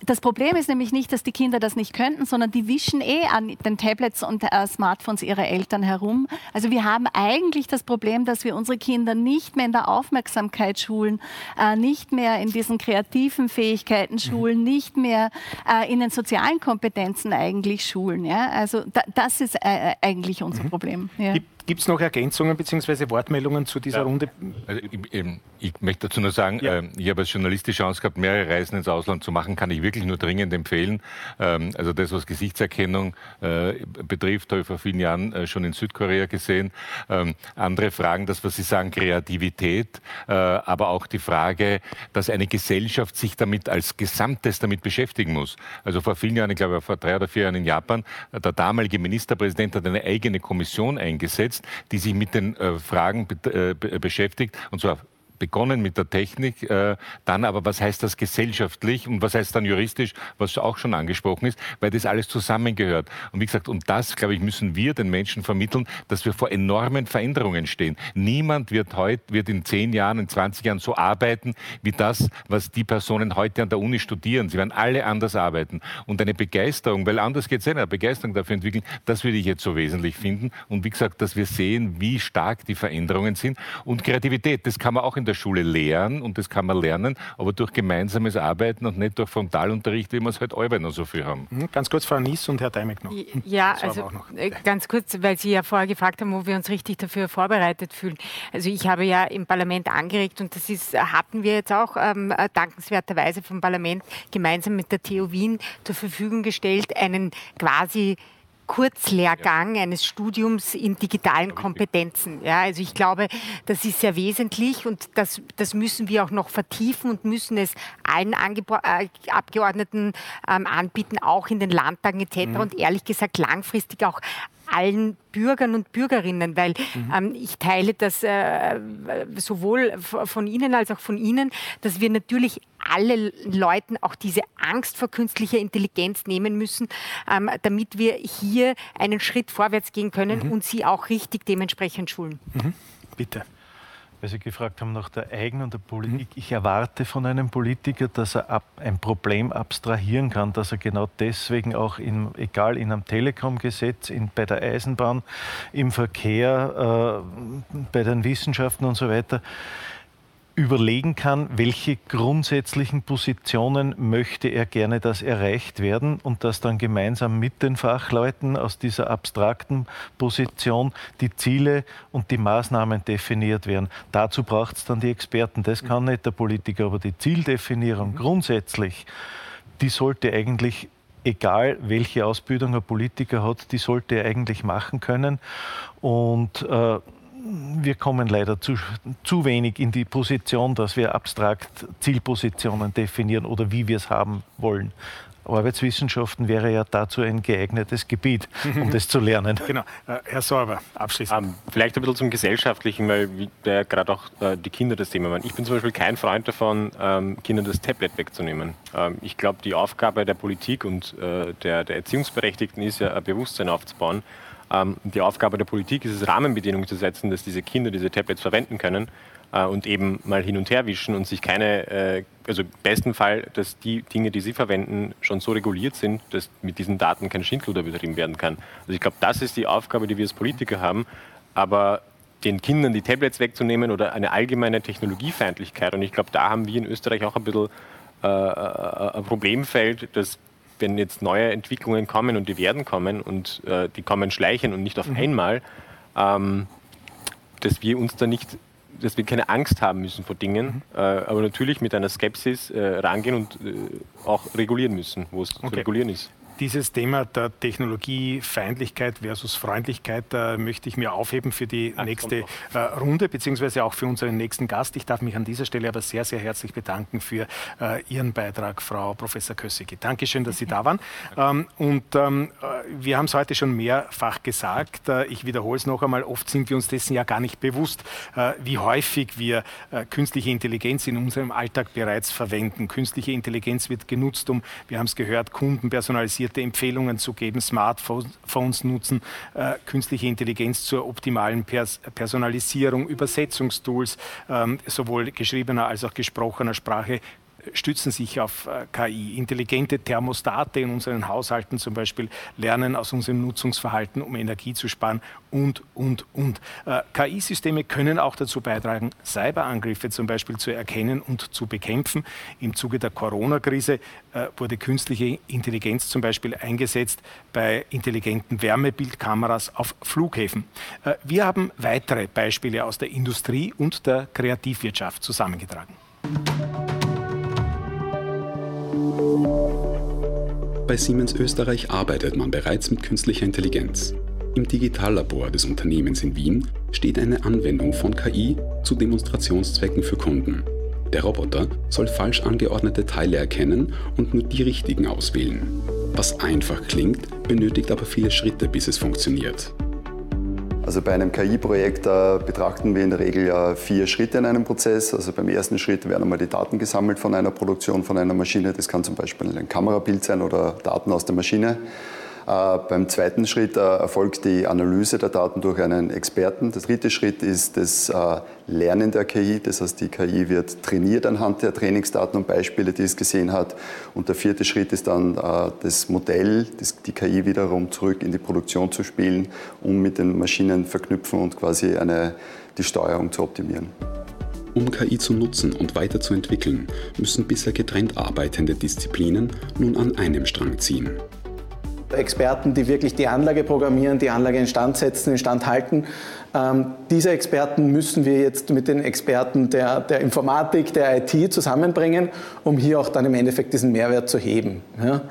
das Problem ist nämlich nicht, dass die Kinder das nicht könnten, sondern die wischen eh an den Tablets und äh, Smartphones ihrer Eltern herum. Also wir haben eigentlich das Problem, dass wir unsere Kinder nicht mehr in der Aufmerksamkeit schulen, äh, nicht mehr in diesen kreativen Fähigkeiten schulen, mhm. nicht mehr äh, in den sozialen Kompetenzen eigentlich schulen. Ja? Also da, das ist äh, eigentlich unser mhm. Problem. Ja. Gibt Gibt es noch Ergänzungen bzw. Wortmeldungen zu dieser ja. Runde? Also ich, ich, möchte dazu nur sagen, ja. äh, ich habe als Journalist die Chance gehabt, mehrere Reisen ins Ausland zu machen, kann ich wirklich nur dringend empfehlen. Ähm, also das, was Gesichtserkennung äh, betrifft, habe ich vor vielen Jahren äh, schon in Südkorea gesehen. Ähm, andere Fragen, das, was Sie sagen, Kreativität, äh, aber auch die Frage, dass eine Gesellschaft sich damit als Gesamtes damit beschäftigen muss. Also vor vielen Jahren, ich glaube vor drei oder vier Jahren in Japan, der damalige Ministerpräsident hat eine eigene Kommission eingesetzt, eingesetzt, die sich mit den äh, Fragen äh, beschäftigt, und zwar begonnen mit der Technik, äh, dann aber, was heißt das gesellschaftlich und was heißt dann juristisch, was auch schon angesprochen ist, weil das alles zusammengehört. Und wie gesagt, und das, glaube ich, müssen wir den Menschen vermitteln, dass wir vor enormen Veränderungen stehen. Niemand wird heute, wird in zehn Jahren, in 20 Jahren so arbeiten, wie das, was die Personen heute an der Uni studieren. Sie werden alle anders arbeiten. Und eine Begeisterung, weil anders geht es nicht, eine Begeisterung dafür entwickeln, das würde ich jetzt so wesentlich finden. Und wie gesagt, dass wir sehen, wie stark die Veränderungen sind. Und Kreativität, das kann man auch in der der Schule lehren und das kann man lernen, aber durch gemeinsames Arbeiten und nicht durch Frontalunterricht, wie wir es halt alle noch so viel haben. Mhm, ganz kurz, Frau Nies und Herr Deimek noch. Ja, also äh, ganz kurz, weil Sie ja vorher gefragt haben, wo wir uns richtig dafür vorbereitet fühlen. Also ich habe ja im Parlament angeregt und das ist, hatten wir jetzt auch ähm, äh, dankenswerterweise vom Parlament gemeinsam mit der TU Wien zur Verfügung gestellt, einen quasi Kurzlehrgang eines Studiums in digitalen Kompetenzen. Ja, also ich glaube, das ist sehr wesentlich und das, das müssen wir auch noch vertiefen und müssen es allen Angebo äh, Abgeordneten ähm, anbieten, auch in den Landtagen etc. Mhm. Und ehrlich gesagt langfristig auch allen Bürgern und Bürgerinnen, weil mhm. ähm, ich teile das äh, sowohl von Ihnen als auch von Ihnen, dass wir natürlich alle Leuten auch diese Angst vor künstlicher Intelligenz nehmen müssen, ähm, damit wir hier einen Schritt vorwärts gehen können mhm. und sie auch richtig dementsprechend schulen. Mhm. Bitte weil Sie gefragt haben nach der Eigen- und der Politik. Mhm. Ich erwarte von einem Politiker, dass er ab, ein Problem abstrahieren kann, dass er genau deswegen auch, in, egal in einem Telekom-Gesetz, bei der Eisenbahn, im Verkehr, äh, bei den Wissenschaften und so weiter, überlegen kann, welche grundsätzlichen Positionen möchte er gerne, dass erreicht werden und dass dann gemeinsam mit den Fachleuten aus dieser abstrakten Position die Ziele und die Maßnahmen definiert werden. Dazu braucht es dann die Experten. Das kann nicht der Politiker, aber die Zieldefinierung mhm. grundsätzlich, die sollte eigentlich egal welche Ausbildung ein Politiker hat, die sollte er eigentlich machen können. Und äh, wir kommen leider zu, zu wenig in die Position, dass wir abstrakt Zielpositionen definieren oder wie wir es haben wollen. Arbeitswissenschaften wäre ja dazu ein geeignetes Gebiet, um das zu lernen. Genau. Äh, Herr Sorber, abschließend. Um, ähm, vielleicht ein bisschen zum Gesellschaftlichen, weil der gerade auch äh, die Kinder das Thema waren. Ich bin zum Beispiel kein Freund davon, ähm, Kindern das Tablet wegzunehmen. Ähm, ich glaube, die Aufgabe der Politik und äh, der, der Erziehungsberechtigten ist ja, ein Bewusstsein aufzubauen, die Aufgabe der Politik ist es, Rahmenbedingungen zu setzen, dass diese Kinder diese Tablets verwenden können äh, und eben mal hin und her wischen und sich keine, äh, also im besten Fall, dass die Dinge, die sie verwenden, schon so reguliert sind, dass mit diesen Daten kein Schindluder betrieben werden kann. Also ich glaube, das ist die Aufgabe, die wir als Politiker haben. Aber den Kindern die Tablets wegzunehmen oder eine allgemeine Technologiefeindlichkeit. Und ich glaube, da haben wir in Österreich auch ein bisschen äh ein Problemfeld, dass wenn jetzt neue Entwicklungen kommen und die werden kommen und äh, die kommen schleichen und nicht auf mhm. einmal, ähm, dass wir uns da nicht, dass wir keine Angst haben müssen vor Dingen, mhm. äh, aber natürlich mit einer Skepsis äh, rangehen und äh, auch regulieren müssen, wo es okay. zu regulieren ist. Dieses Thema der Technologiefeindlichkeit versus Freundlichkeit äh, möchte ich mir aufheben für die Ach, nächste äh, Runde, beziehungsweise auch für unseren nächsten Gast. Ich darf mich an dieser Stelle aber sehr, sehr herzlich bedanken für äh, Ihren Beitrag, Frau Professor Kössigi. Dankeschön, dass Sie da waren. Ähm, und ähm, äh, wir haben es heute schon mehrfach gesagt. Äh, ich wiederhole es noch einmal. Oft sind wir uns dessen ja gar nicht bewusst, äh, wie häufig wir künstliche Intelligenz in unserem Alltag bereits verwenden. Künstliche Intelligenz wird genutzt, um, wir haben es gehört, Kunden personalisiert automatisierte Empfehlungen zu geben, Smartphones nutzen, äh, künstliche Intelligenz zur optimalen Pers Personalisierung, Übersetzungstools, ähm, sowohl geschriebener als auch gesprochener Sprache stützen sich auf äh, KI. Intelligente Thermostate in unseren Haushalten zum Beispiel lernen aus unserem Nutzungsverhalten, um Energie zu sparen und, und, und. Äh, KI-Systeme können auch dazu beitragen, Cyberangriffe zum Beispiel zu erkennen und zu bekämpfen. Im Zuge der Corona-Krise äh, wurde künstliche Intelligenz zum Beispiel eingesetzt bei intelligenten Wärmebildkameras auf Flughäfen. Wir haben weitere Beispiele aus der Industrie und der Kreativwirtschaft zusammengetragen. Bei Siemens Österreich arbeitet man bereits mit künstlicher Intelligenz. Im Digitallabor des Unternehmens in Wien steht eine Anwendung von KI zu Demonstrationszwecken für Kunden. Der Roboter soll falsch angeordnete Teile erkennen und nur die richtigen auswählen. Was einfach klingt, benötigt aber viele Schritte, bis es funktioniert. Also bei einem KI-Projekt betrachten wir in der Regel ja vier Schritte in einem Prozess. Also beim ersten Schritt werden einmal die Daten gesammelt von einer Produktion, von einer Maschine. Das kann zum Beispiel ein Kamerabild sein oder Daten aus der Maschine. Äh, beim zweiten Schritt äh, erfolgt die Analyse der Daten durch einen Experten. Der dritte Schritt ist das äh, Lernen der KI. Das heißt, die KI wird trainiert anhand der Trainingsdaten und Beispiele, die es gesehen hat. Und der vierte Schritt ist dann das Modell, die KI wiederum zurück in die Produktion zu spielen, um mit den Maschinen verknüpfen und quasi eine, die Steuerung zu optimieren. Um KI zu nutzen und weiterzuentwickeln, müssen bisher getrennt arbeitende Disziplinen nun an einem Strang ziehen. Experten, die wirklich die Anlage programmieren, die Anlage instand setzen, instand halten. Ähm, diese Experten müssen wir jetzt mit den Experten der, der, Informatik, der IT zusammenbringen, um hier auch dann im Endeffekt diesen Mehrwert zu heben. Ja.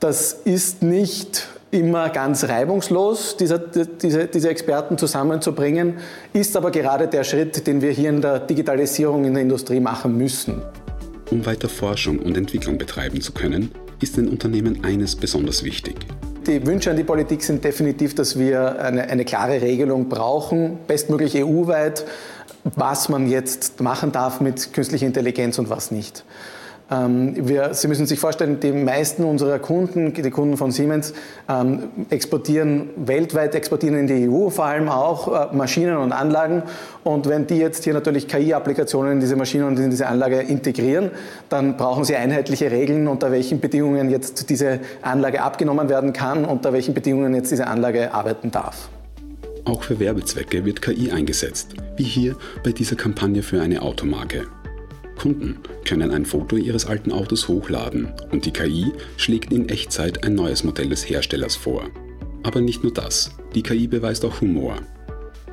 Das ist nicht immer ganz reibungslos, diese, diese, diese Experten zusammenzubringen, ist aber gerade der Schritt, den wir hier in der Digitalisierung in der Industrie machen müssen. Um weiter Forschung und Entwicklung betreiben zu können, ist den Unternehmen eines besonders wichtig. Die Wünsche an die Politik sind definitiv, dass wir eine, eine klare Regelung brauchen, bestmöglich EU-weit, was man jetzt machen darf mit künstlicher Intelligenz und was nicht. Ähm, wir, Sie müssen sich vorstellen, die meisten unserer Kunden, die Kunden von Siemens, ähm, exportieren weltweit, exportieren in die EU vor allem auch äh, Maschinen und Anlagen. Und wenn die jetzt hier natürlich KI-Applikationen in diese Maschinen und in diese Anlage integrieren, dann brauchen sie einheitliche Regeln, unter welchen Bedingungen jetzt diese Anlage abgenommen werden kann, unter welchen Bedingungen jetzt diese Anlage arbeiten darf. Auch für Werbezwecke wird KI eingesetzt, wie hier bei dieser Kampagne für eine Automarke. Kunden können ein Foto ihres alten Autos hochladen und die KI schlägt in Echtzeit ein neues Modell des Herstellers vor. Aber nicht nur das, die KI beweist auch Humor.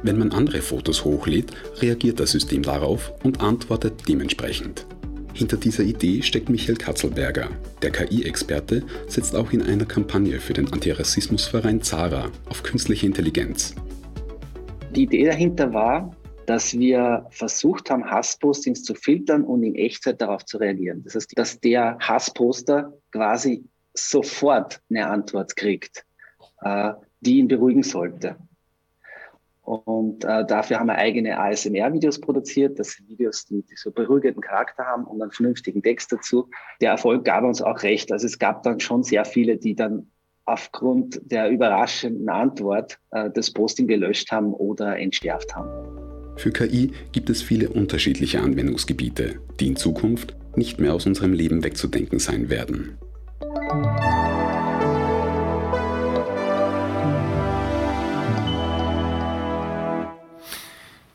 Wenn man andere Fotos hochlädt, reagiert das System darauf und antwortet dementsprechend. Hinter dieser Idee steckt Michael Katzelberger. Der KI-Experte setzt auch in einer Kampagne für den Antirassismusverein ZARA auf künstliche Intelligenz. Die Idee dahinter war, dass wir versucht haben, Hasspostings zu filtern und in Echtzeit darauf zu reagieren. Das heißt, dass der Hassposter quasi sofort eine Antwort kriegt, äh, die ihn beruhigen sollte. Und äh, dafür haben wir eigene ASMR-Videos produziert. Das sind Videos, die, die so beruhigenden Charakter haben und einen vernünftigen Text dazu. Der Erfolg gab uns auch recht. Also es gab dann schon sehr viele, die dann aufgrund der überraschenden Antwort äh, das Posting gelöscht haben oder entschärft haben. Für KI gibt es viele unterschiedliche Anwendungsgebiete, die in Zukunft nicht mehr aus unserem Leben wegzudenken sein werden.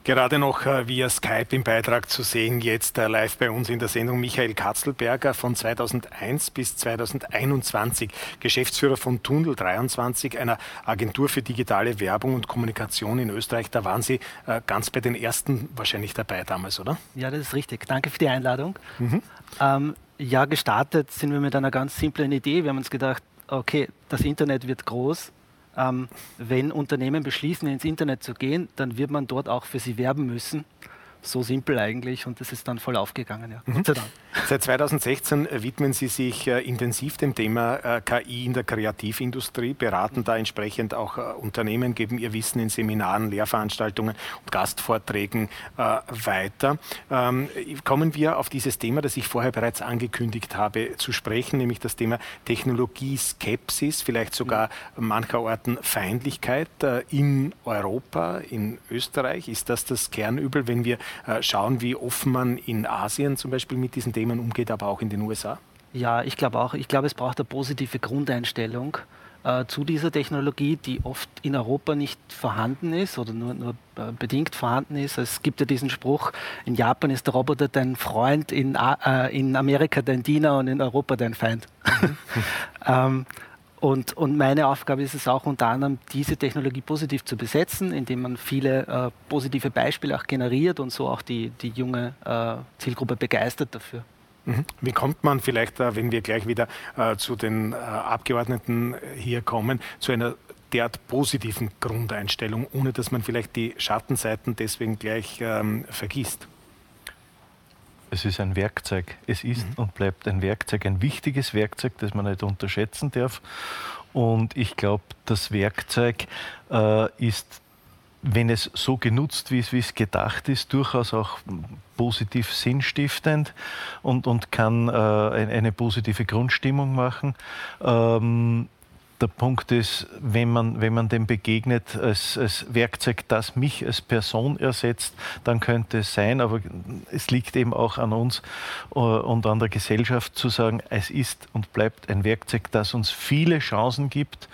Gerade noch äh, via Skype im Beitrag zu sehen, jetzt äh, live bei uns in der Sendung Michael Katzelberger von 2001 bis 2021, Geschäftsführer von Tunnel 23, einer Agentur für digitale Werbung und Kommunikation in Österreich. Da waren Sie äh, ganz bei den ersten wahrscheinlich dabei damals, oder? Ja, das ist richtig. Danke für die Einladung. Mhm. Ähm, ja, gestartet sind wir mit einer ganz simplen Idee. Wir haben uns gedacht, okay, das Internet wird groß ähm, wenn Unternehmen beschließen, ins Internet zu gehen, dann wird man dort auch für sie werben müssen. So simpel eigentlich und das ist dann voll aufgegangen. Ja. Mhm. Seit 2016 widmen Sie sich äh, intensiv dem Thema äh, KI in der Kreativindustrie, beraten da entsprechend auch äh, Unternehmen, geben ihr Wissen in Seminaren, Lehrveranstaltungen und Gastvorträgen äh, weiter. Ähm, kommen wir auf dieses Thema, das ich vorher bereits angekündigt habe, zu sprechen, nämlich das Thema Technologieskepsis, vielleicht sogar mancherorten Feindlichkeit äh, in Europa, in Österreich. Ist das das Kernübel, wenn wir äh, schauen, wie offen man in Asien zum Beispiel mit diesen Themen umgeht, aber auch in den USA? Ja, ich glaube auch. Ich glaube, es braucht eine positive Grundeinstellung äh, zu dieser Technologie, die oft in Europa nicht vorhanden ist oder nur, nur äh, bedingt vorhanden ist. Es gibt ja diesen Spruch, in Japan ist der Roboter dein Freund, in, äh, in Amerika dein Diener und in Europa dein Feind. ähm, und, und, meine Aufgabe ist es auch unter anderem, diese Technologie positiv zu besetzen, indem man viele äh, positive Beispiele auch generiert und so auch die, die junge äh, Zielgruppe begeistert dafür. Mhm. Wie kommt man vielleicht, äh, wenn wir gleich wieder äh, zu den äh, Abgeordneten hier kommen, zu einer derart positiven Grundeinstellung, ohne dass man vielleicht die Schattenseiten deswegen gleich ähm, vergisst? Es ist ein Werkzeug. Es ist mhm. und bleibt ein Werkzeug, ein wichtiges Werkzeug, das man nicht unterschätzen darf. Und ich glaube, das Werkzeug äh, ist wenn es so genutzt, es, wie es gedacht ist, durchaus auch positiv sinnstiftend und, und kann äh, eine positive Grundstimmung machen. Ähm, der Punkt ist, wenn man, wenn man dem begegnet als, als Werkzeug, das mich als Person ersetzt, dann könnte es sein, aber es liegt eben auch an uns äh, und an der Gesellschaft zu sagen, es ist und bleibt ein Werkzeug, das uns viele Chancen gibt,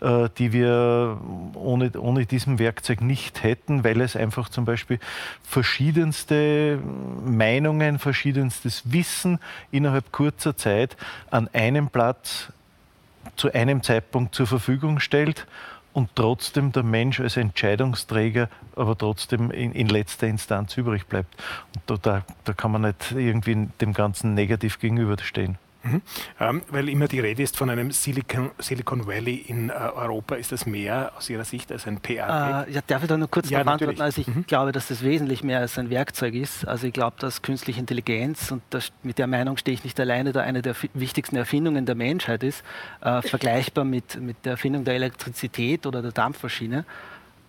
äh, die wir ohne, ohne diesem Werkzeug nicht hätten, weil es einfach zum Beispiel verschiedenste Meinungen, verschiedenstes Wissen innerhalb kurzer Zeit an einem Platz zu einem Zeitpunkt zur Verfügung stellt und trotzdem der Mensch als Entscheidungsträger aber trotzdem in, in letzter Instanz übrig bleibt. Und da, da, kann man nicht irgendwie dem Ganzen negativ gegenüberstehen. Mhm. Ähm, weil immer die Rede ist von einem Silicon, Silicon Valley in äh, Europa. Ist das mehr aus Ihrer Sicht als ein PR? Äh, ja, darf ich da nur kurz ja, antworten? Also ich mhm. glaube, dass das wesentlich mehr als ein Werkzeug ist. Also ich glaube, dass künstliche Intelligenz, und das, mit der Meinung stehe ich nicht alleine, da eine der wichtigsten Erfindungen der Menschheit ist, äh, vergleichbar mit, mit der Erfindung der Elektrizität oder der Dampfmaschine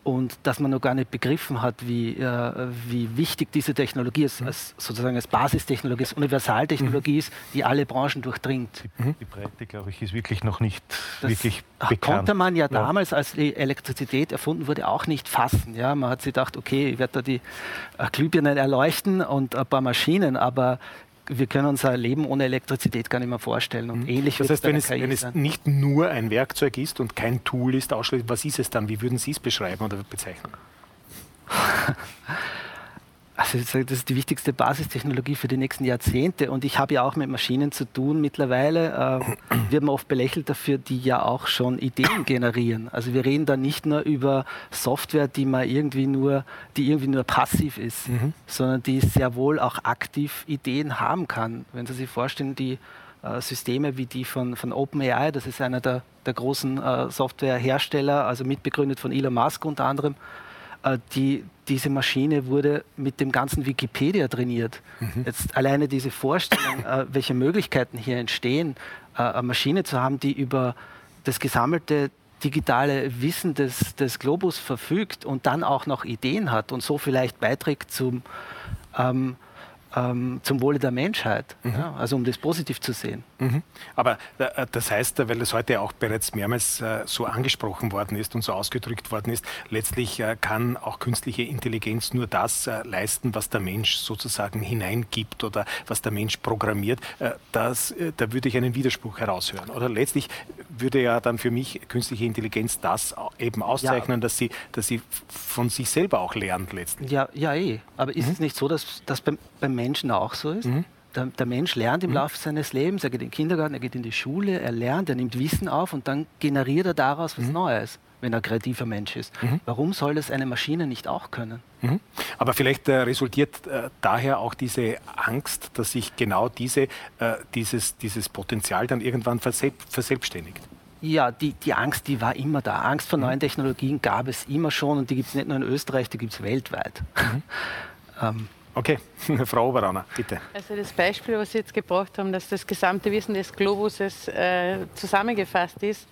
und dass man noch gar nicht begriffen hat, wie, äh, wie wichtig diese Technologie ist, als, sozusagen als Basistechnologie, als Universaltechnologie mhm. ist, die alle Branchen durchdringt. Die, mhm. die Breite, glaube ich, ist wirklich noch nicht das wirklich bekannt. konnte man ja, ja, damals, als die Elektrizität erfunden wurde, auch nicht fassen. Ja? Man hat sich gedacht, okay, ich werde da die äh, Glühbirnen erleuchten und ein paar Maschinen, aber wir können uns ein Leben ohne Elektrizität gar nicht mehr vorstellen. Und mhm. ähnlich das heißt, wenn es, wenn es, nicht nur ein Werkzeug ist und kein Tool ist, ausschließlich, was ist es dann? Wie würden Sie es beschreiben oder bezeichnen? Also das ist die wichtigste Basistechnologie für die nächsten Jahrzehnte. Und ich habe ja auch mit Maschinen zu tun. Mittlerweile äh, wird man oft belächelt dafür, die ja auch schon Ideen generieren. Also wir reden da nicht nur über Software, die man irgendwie nur, die irgendwie nur passiv ist, mhm. sondern die sehr wohl auch aktiv Ideen haben kann. Wenn Sie sich vorstellen, die äh, Systeme wie die von, von OpenAI, das ist einer der, der großen äh, Softwarehersteller, also mitbegründet von Elon Musk unter anderem, äh, die, diese Maschine wurde mit dem ganzen Wikipedia trainiert. Mhm. Jetzt alleine diese Vorstellung, äh, welche Möglichkeiten hier entstehen, äh, eine Maschine zu haben, die über das gesammelte digitale Wissen des, des Globus verfügt und dann auch noch Ideen hat und so vielleicht beiträgt zum ähm, ähm, zum Wohle der Menschheit, mhm. ja, also um das positiv zu sehen. Mhm. Aber äh, das heißt, weil es heute auch bereits mehrmals äh, so angesprochen worden ist und so ausgedrückt worden ist, letztlich äh, kann auch künstliche Intelligenz nur das leisten, was der Mensch sozusagen hineingibt oder was der Mensch programmiert. Das, da würde ich einen Widerspruch heraushören. Oder letztlich würde ja dann für mich künstliche Intelligenz das eben auszeichnen, ja. dass, sie, dass sie von sich selber auch lernt letztlich. Ja, ja eh. Aber ist mhm. es nicht so, dass, dass beim, beim Menschen auch so ist. Mhm. Der, der, Mensch lernt im mhm. Laufe seines Lebens, er geht in den Kindergarten, er geht in die Schule, er lernt, er nimmt Wissen auf und dann generiert er daraus was mhm. Neues, wenn er ein kreativer Mensch ist. Mhm. Warum soll das eine Maschine nicht auch können? Mhm. Aber vielleicht äh, resultiert äh, daher auch diese Angst, dass sich genau diese, äh, dieses, dieses Potenzial dann irgendwann verselbstständigt. Ja, die, die Angst, die war immer da. Angst vor mhm. neuen Technologien gab es immer schon und die gibt es nicht nur in Österreich, die gibt es weltweit. Mhm. ähm, Okay, Frau Oberauner, bitte. Also das Beispiel, was Sie jetzt gebracht haben, dass das gesamte Wissen des Globuses äh, zusammengefasst ist,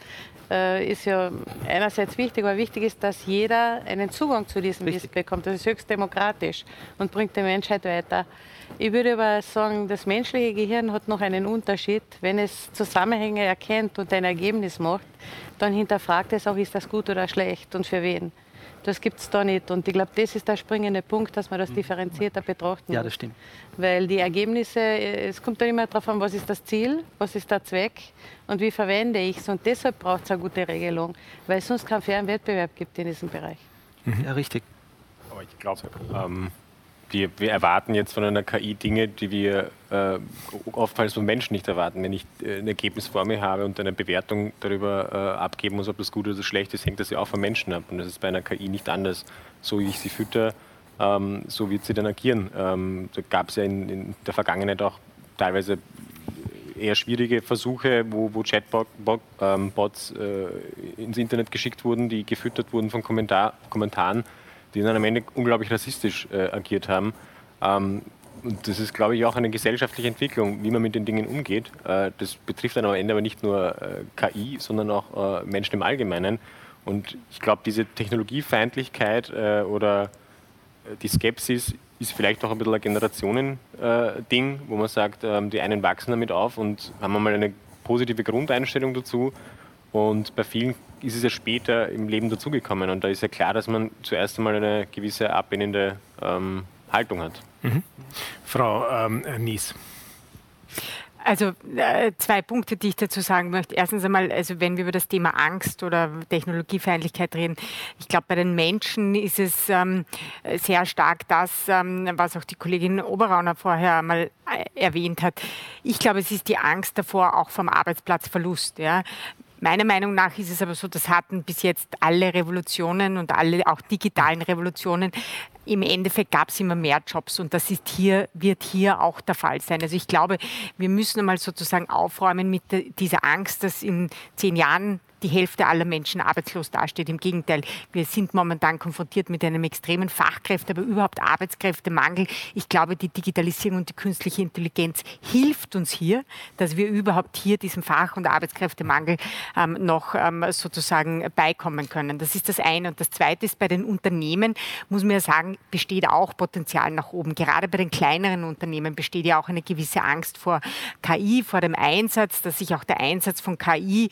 äh, ist ja einerseits wichtig, aber wichtig ist, dass jeder einen Zugang zu diesem Richtig. Wissen bekommt. Das ist höchst demokratisch und bringt die Menschheit weiter. Ich würde aber sagen, das menschliche Gehirn hat noch einen Unterschied. Wenn es Zusammenhänge erkennt und ein Ergebnis macht, dann hinterfragt es auch, ist das gut oder schlecht und für wen. Das gibt es da nicht. Und ich glaube, das ist der springende Punkt, dass man das differenzierter betrachten Ja, das stimmt. Weil die Ergebnisse, äh, es kommt dann immer darauf an, was ist das Ziel, was ist der Zweck und wie verwende ich es. Und deshalb braucht es eine gute Regelung, weil es sonst keinen fairen Wettbewerb gibt in diesem Bereich. Ja, richtig. Aber ich glaube, ähm, wir, wir, erwarten jetzt von einer KI Dinge, die wir äh, oftmals von Menschen nicht erwarten. Wenn ich äh, ein Ergebnis vor mir habe und eine Bewertung darüber äh, abgeben muss, ob das gut oder schlecht ist, hängt das ja auch von Menschen ab. Und das ist bei einer KI nicht anders. So wie ich sie fütter, ähm, so wird sie dann agieren. Ähm, da gab es ja in, in, der Vergangenheit auch teilweise eher schwierige Versuche, wo, wo Chatbots ähm, äh, ins Internet geschickt wurden, die gefüttert wurden von Kommentar Kommentaren die dann am Ende unglaublich rassistisch äh, agiert haben. Ähm, und das ist, glaube ich, auch eine gesellschaftliche Entwicklung, wie man mit den Dingen umgeht. Äh, das betrifft dann am Ende aber nicht nur äh, KI, sondern auch äh, Menschen im Allgemeinen. Und ich glaube, diese Technologiefeindlichkeit äh, oder äh, die Skepsis ist vielleicht auch ein bisschen ein Generationen-Ding, wo man sagt, ähm, die einen wachsen damit auf und haben einmal eine positive Grundeinstellung dazu. Und bei vielen ist es ja später im Leben dazugekommen. Und da ist ja klar, dass man zuerst einmal eine gewisse ablehnende ähm, Haltung hat. Mhm. Frau ähm, Nies. Also äh, zwei Punkte, die ich dazu sagen möchte. Erstens einmal, also wenn wir über das Thema Angst oder Technologiefeindlichkeit reden, ich glaube, bei den Menschen ist es ähm, sehr stark das, ähm, was auch die Kollegin Oberrauner vorher mal äh, erwähnt hat. Ich glaube, es ist die Angst davor, auch vom Arbeitsplatzverlust. Ja. Meiner Meinung nach ist es aber so, das hatten bis jetzt alle Revolutionen und alle auch digitalen Revolutionen. Im Endeffekt gab es immer mehr Jobs und das ist hier, wird hier auch der Fall sein. Also ich glaube, wir müssen einmal sozusagen aufräumen mit dieser Angst, dass in zehn Jahren die Hälfte aller Menschen arbeitslos dasteht. Im Gegenteil, wir sind momentan konfrontiert mit einem extremen Fachkräfte, aber überhaupt Arbeitskräftemangel. Ich glaube, die Digitalisierung und die künstliche Intelligenz hilft uns hier, dass wir überhaupt hier diesem Fach- und Arbeitskräftemangel ähm, noch ähm, sozusagen beikommen können. Das ist das eine. Und das zweite ist, bei den Unternehmen, muss man ja sagen, besteht auch Potenzial nach oben. Gerade bei den kleineren Unternehmen besteht ja auch eine gewisse Angst vor KI, vor dem Einsatz, dass sich auch der Einsatz von KI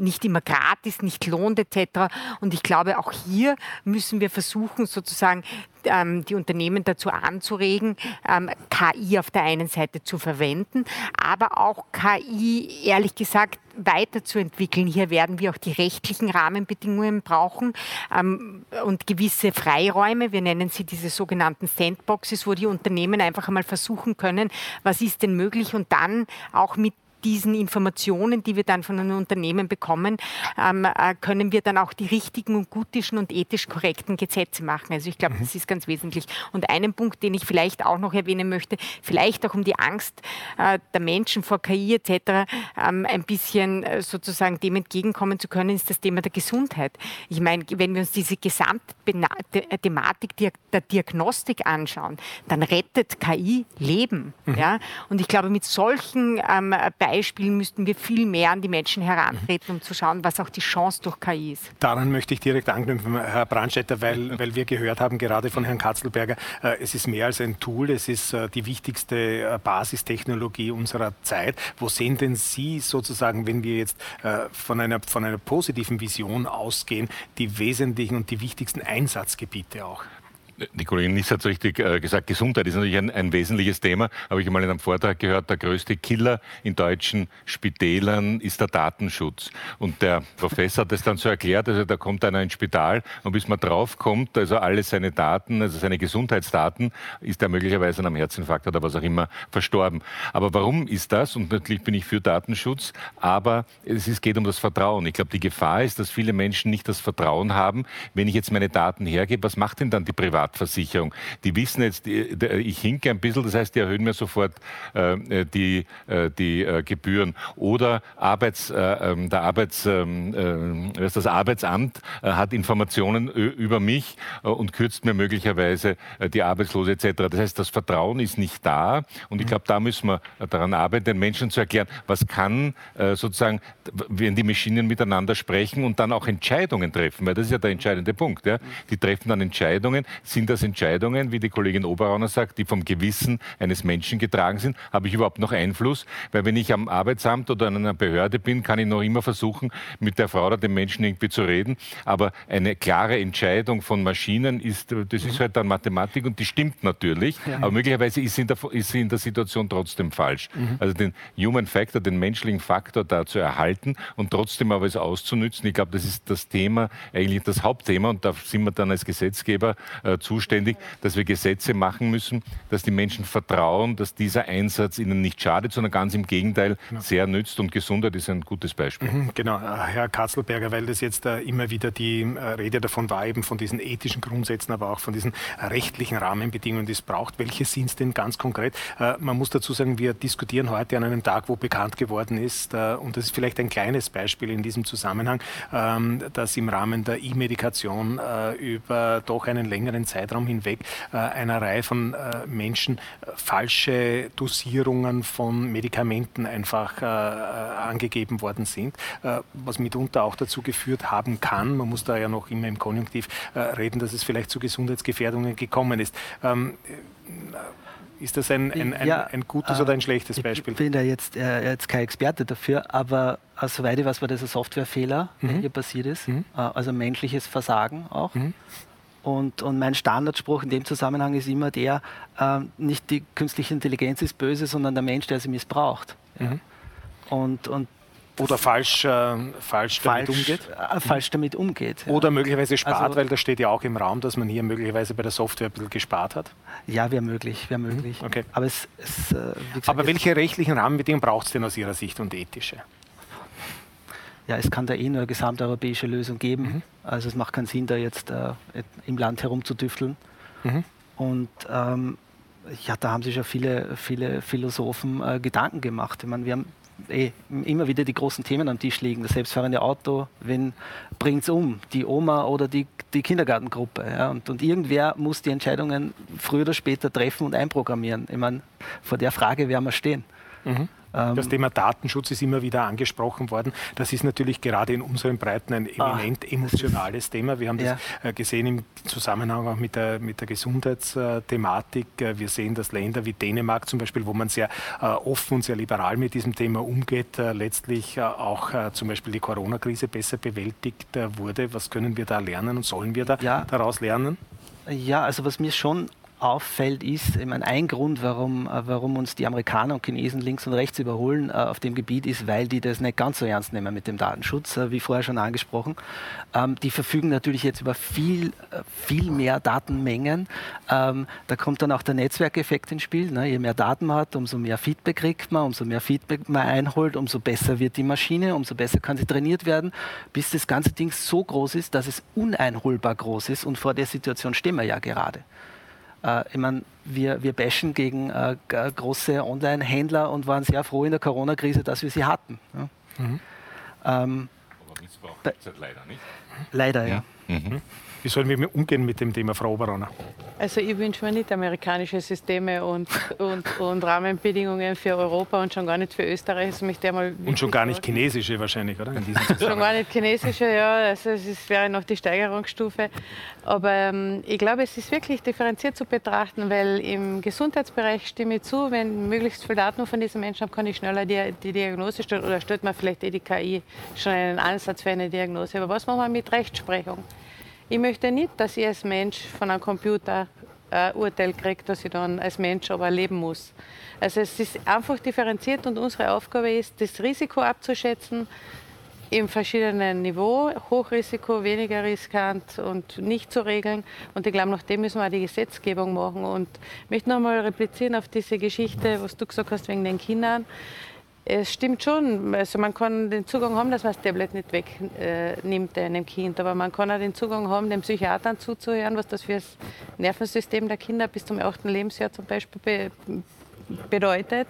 nicht immer gratis, nicht lohnt etc. Und ich glaube, auch hier müssen wir versuchen, sozusagen ähm, die Unternehmen dazu anzuregen, ähm, KI auf der einen Seite zu verwenden, aber auch KI, ehrlich gesagt, weiterzuentwickeln. Hier werden wir auch die rechtlichen Rahmenbedingungen brauchen ähm, und gewisse Freiräume. Wir nennen sie diese sogenannten Sandboxes, wo die Unternehmen einfach einmal versuchen können, was ist denn möglich und dann auch mit diesen Informationen, die wir dann von einem Unternehmen bekommen, ähm, äh, können wir dann auch die richtigen und gutischen und ethisch korrekten Gesetze machen. Also ich glaube, mhm. das ist ganz wesentlich. Und einen Punkt, den ich vielleicht auch noch erwähnen möchte, vielleicht auch um die Angst äh, der Menschen vor KI etc. Ähm, ein bisschen äh, sozusagen dem entgegenkommen zu können, ist das Thema der Gesundheit. Ich meine, wenn wir uns diese Gesamtthematik der Diagnostik anschauen, dann rettet KI Leben. Mhm. Ja? Und ich glaube, mit solchen ähm, Beispielen müssten wir viel mehr an die Menschen herantreten, um zu schauen, was auch die Chance durch KI ist. Daran möchte ich direkt anknüpfen, Herr Brandstätter, weil, weil wir gehört haben, gerade von Herrn Katzelberger, äh, es ist mehr als ein Tool, es ist äh, die wichtigste äh, Basistechnologie unserer Zeit. Wo sehen denn Sie sozusagen, wenn wir jetzt äh, von, einer, von einer positiven Vision ausgehen, die wesentlichen und die wichtigsten Einsatzgebiete auch? Die Kollegin Niss hat es richtig äh, gesagt, Gesundheit ist natürlich ein, ein, wesentliches Thema. Habe ich mal in einem Vortrag gehört, der größte Killer in deutschen Spitälern ist der Datenschutz. Und der Professor hat das dann so erklärt, also da kommt einer ins Spital und bis man draufkommt, also alle seine Daten, also seine Gesundheitsdaten, ist er möglicherweise an einem Herzinfarkt oder was auch immer verstorben. Aber warum ist das? Und natürlich bin ich für Datenschutz, aber es ist, geht um das Vertrauen. Ich glaube, die Gefahr ist, dass viele Menschen nicht das Vertrauen haben, wenn ich jetzt meine Daten hergebe, was macht denn dann die Privat Privatversicherung. Die wissen jetzt, ich hinke ein bisschen, das heißt, die erhöhen mir sofort äh, die, äh, die äh, Gebühren. Oder Arbeits, äh, ähm, der Arbeits, ähm, äh, das Arbeitsamt hat Informationen über mich und kürzt mir möglicherweise die Arbeitslose etc. Das heißt, das Vertrauen ist nicht da und ich glaube, da müssen wir daran arbeiten, den Menschen zu erklären, was kann sozusagen, wenn die Maschinen miteinander sprechen und dann auch Entscheidungen treffen, weil das ist ja der entscheidende Punkt. Ja? Die treffen dann Entscheidungen, sind sind das Entscheidungen, wie die Kollegin Oberrauner sagt, die vom Gewissen eines Menschen getragen sind? Habe ich überhaupt noch Einfluss? Weil wenn ich am Arbeitsamt oder an einer Behörde bin, kann ich noch immer versuchen, mit der Frau oder dem Menschen irgendwie zu reden. Aber eine klare Entscheidung von Maschinen ist, das ist halt dann Mathematik und die stimmt natürlich. Ja. Aber möglicherweise ist sie, in der, ist sie in der Situation trotzdem falsch. Mhm. Also den Human Factor, den menschlichen Faktor da zu erhalten und trotzdem aber es auszunützen. Ich glaube, das ist das Thema, eigentlich das Hauptthema und da sind wir dann als Gesetzgeber äh, zuständig, dass wir Gesetze machen müssen, dass die Menschen vertrauen, dass dieser Einsatz ihnen nicht schadet, sondern ganz im Gegenteil genau. sehr nützt und Gesundheit ist ein gutes Beispiel. Mhm, genau, äh, Herr Katzelberger, weil das jetzt äh, immer wieder die äh, Rede davon war, eben von diesen ethischen Grundsätzen, aber auch von diesen rechtlichen Rahmenbedingungen, die es braucht. Welche sind es denn ganz konkret? Man muss dazu sagen, wir diskutieren heute an einem Tag, wo bekannt geworden ist, und das ist vielleicht ein kleines Beispiel in diesem Zusammenhang, ähm, dass im Rahmen der E-Medikation über doch einen längeren Zeitraum hinweg einer Reihe von Menschen falsche Dosierungen von Medikamenten einfach angegeben worden sind, was mitunter auch dazu geführt haben kann, man muss da ja noch immer im Konjunktiv äh, reden, dass es vielleicht zu Gesundheitsgefährdungen gekommen ist. Ähm, äh, ist das ein, ein, ein, ja, ein gutes äh, oder ein schlechtes Beispiel? Ich bin da jetzt, äh, jetzt kein Experte dafür, aber äh, soweit ich weiß, war das ein Softwarefehler, mhm. der hier passiert ist. Mhm. Äh, also menschliches Versagen auch. Mhm. Und, und, mein Standardspruch in dem Zusammenhang ist immer der, äh, nicht die künstliche Intelligenz ist böse, sondern der Mensch, der sie missbraucht. Ja. Mhm. Und, und oder falsch, äh, falsch, damit falsch, umgeht? Äh, falsch damit umgeht. Ja. Oder möglicherweise spart, also, weil das steht ja auch im Raum, dass man hier möglicherweise bei der Software ein bisschen gespart hat. Ja, wäre möglich, wäre mhm, möglich. Okay. Aber, es, es, äh, gesagt, Aber welche rechtlichen Rahmenbedingungen braucht es denn aus Ihrer Sicht und ethische? Ja, es kann da eh nur eine gesamteuropäische Lösung geben. Mhm. Also es macht keinen Sinn, da jetzt äh, im Land herumzudüfteln. Mhm. Und ähm, ja, da haben sich ja viele, viele Philosophen äh, Gedanken gemacht. Ich meine, wir haben eh, immer wieder die großen Themen am Tisch liegen. Das selbstfahrende Auto, wen bringt es um? Die Oma oder die, die Kindergartengruppe? Ja? Und, und irgendwer muss die Entscheidungen früher oder später treffen und einprogrammieren. Ich meine, vor der Frage werden wir stehen. Mhm. Ähm, das Thema Datenschutz ist immer wieder angesprochen worden. Das ist natürlich gerade in unseren Breiten ein ah, eminent ah, emotionales Thema. Wir haben das äh, gesehen im Zusammenhang auch mit der, mit der Gesundheitsthematik. Äh, wir sehen, dass Länder wie Dänemark zum Beispiel, wo man sehr äh, offen und sehr liberal mit diesem Thema umgeht, letztlich auch zum Beispiel die Corona-Krise besser bewältigt wurde. Was können wir da lernen und sollen wir da ja. daraus lernen? Ja, also was mir schon auffällt, ist, ich meine, ein Grund, warum, äh, warum uns die Amerikaner und Chinesen links und rechts überholen äh, auf dem Gebiet, ist, weil die das nicht ganz so ernst nehmen mit dem Datenschutz, äh, wie vorher schon angesprochen. Ähm, die verfügen natürlich jetzt über viel, viel mehr Datenmengen. Ähm, da kommt dann auch der Netzwerkeffekt ins Spiel. Ne? Je mehr Daten man hat, umso mehr Feedback kriegt man, umso mehr Feedback man einholt, umso besser wird die Maschine, umso besser kann sie trainiert werden, bis das ganze Ding so groß ist, dass es uneinholbar groß ist. Und vor der Situation stehen wir ja gerade. Äh, ich meine, wir, wir bashen gegen äh, große Online-Händler und waren sehr froh in der Corona-Krise, dass wir sie hatten. Ja. Mhm. Ähm, Aber Missbrauch leider nicht. Leider, ja. ja. Mhm. Wie sollen wir umgehen mit dem Thema, Frau Oberronner? Also ich wünsche mir nicht amerikanische Systeme und, und, und Rahmenbedingungen für Europa und schon gar nicht für Österreich. Also mich mal und schon gar nicht chinesische wahrscheinlich, oder? schon gar nicht chinesische, ja. Also es wäre noch die Steigerungsstufe. Aber ähm, ich glaube, es ist wirklich differenziert zu betrachten, weil im Gesundheitsbereich stimme ich zu, wenn ich möglichst viel Daten von diesen Menschen habe, kann ich schneller die, die Diagnose stellen oder stellt man vielleicht eh die KI schon einen Ansatz für eine Diagnose. Aber was machen wir mit Rechtsprechung? Ich möchte nicht, dass ich als Mensch von einem Computer ein Urteil kriege, dass ich dann als Mensch aber leben muss. Also es ist einfach differenziert und unsere Aufgabe ist, das Risiko abzuschätzen im verschiedenen Niveau, Hochrisiko, weniger riskant und nicht zu regeln. Und ich glaube, nach dem müssen wir auch die Gesetzgebung machen. Und ich möchte noch einmal replizieren auf diese Geschichte, was du gesagt hast wegen den Kindern. Es stimmt schon. Also man kann den Zugang haben, dass man das Tablet nicht wegnimmt äh, einem Kind. Aber man kann auch den Zugang haben, den Psychiatern zuzuhören, was das für das Nervensystem der Kinder bis zum 8. Lebensjahr zum Beispiel be bedeutet.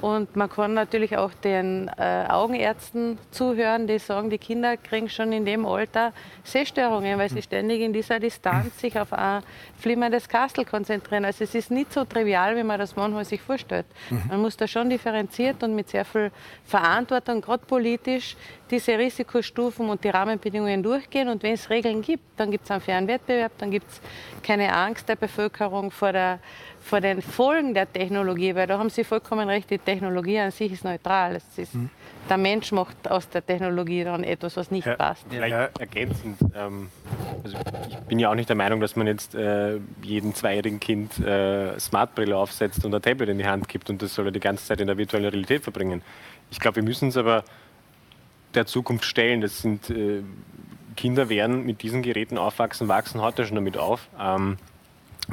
Und man kann natürlich auch den äh, Augenärzten zuhören, die sagen, die Kinder kriegen schon in dem Alter Sehstörungen, weil sie ständig in dieser Distanz sich auf ein flimmerndes Kastel konzentrieren. Also es ist nicht so trivial, wie man das manchmal sich vorstellt. Mhm. Man muss da schon differenziert und mit sehr viel Verantwortung, gerade politisch, diese Risikostufen und die Rahmenbedingungen durchgehen. Und wenn es Regeln gibt, dann gibt es einen fairen Wettbewerb, dann gibt es keine Angst der Bevölkerung vor der vor den Folgen der Technologie, weil da haben Sie vollkommen recht, die Technologie an sich ist neutral. Ist, mhm. Der Mensch macht aus der Technologie dann etwas, was nicht ja, passt. Vielleicht ja. ergänzend. Ähm, also ich bin ja auch nicht der Meinung, dass man jetzt äh, jedem zweijährigen Kind äh, Smartbrille aufsetzt und ein Tablet in die Hand gibt und das soll er die ganze Zeit in der virtuellen Realität verbringen. Ich glaube, wir müssen es aber der Zukunft stellen. Das sind äh, Kinder werden mit diesen Geräten aufwachsen, wachsen heute schon damit auf. Ähm,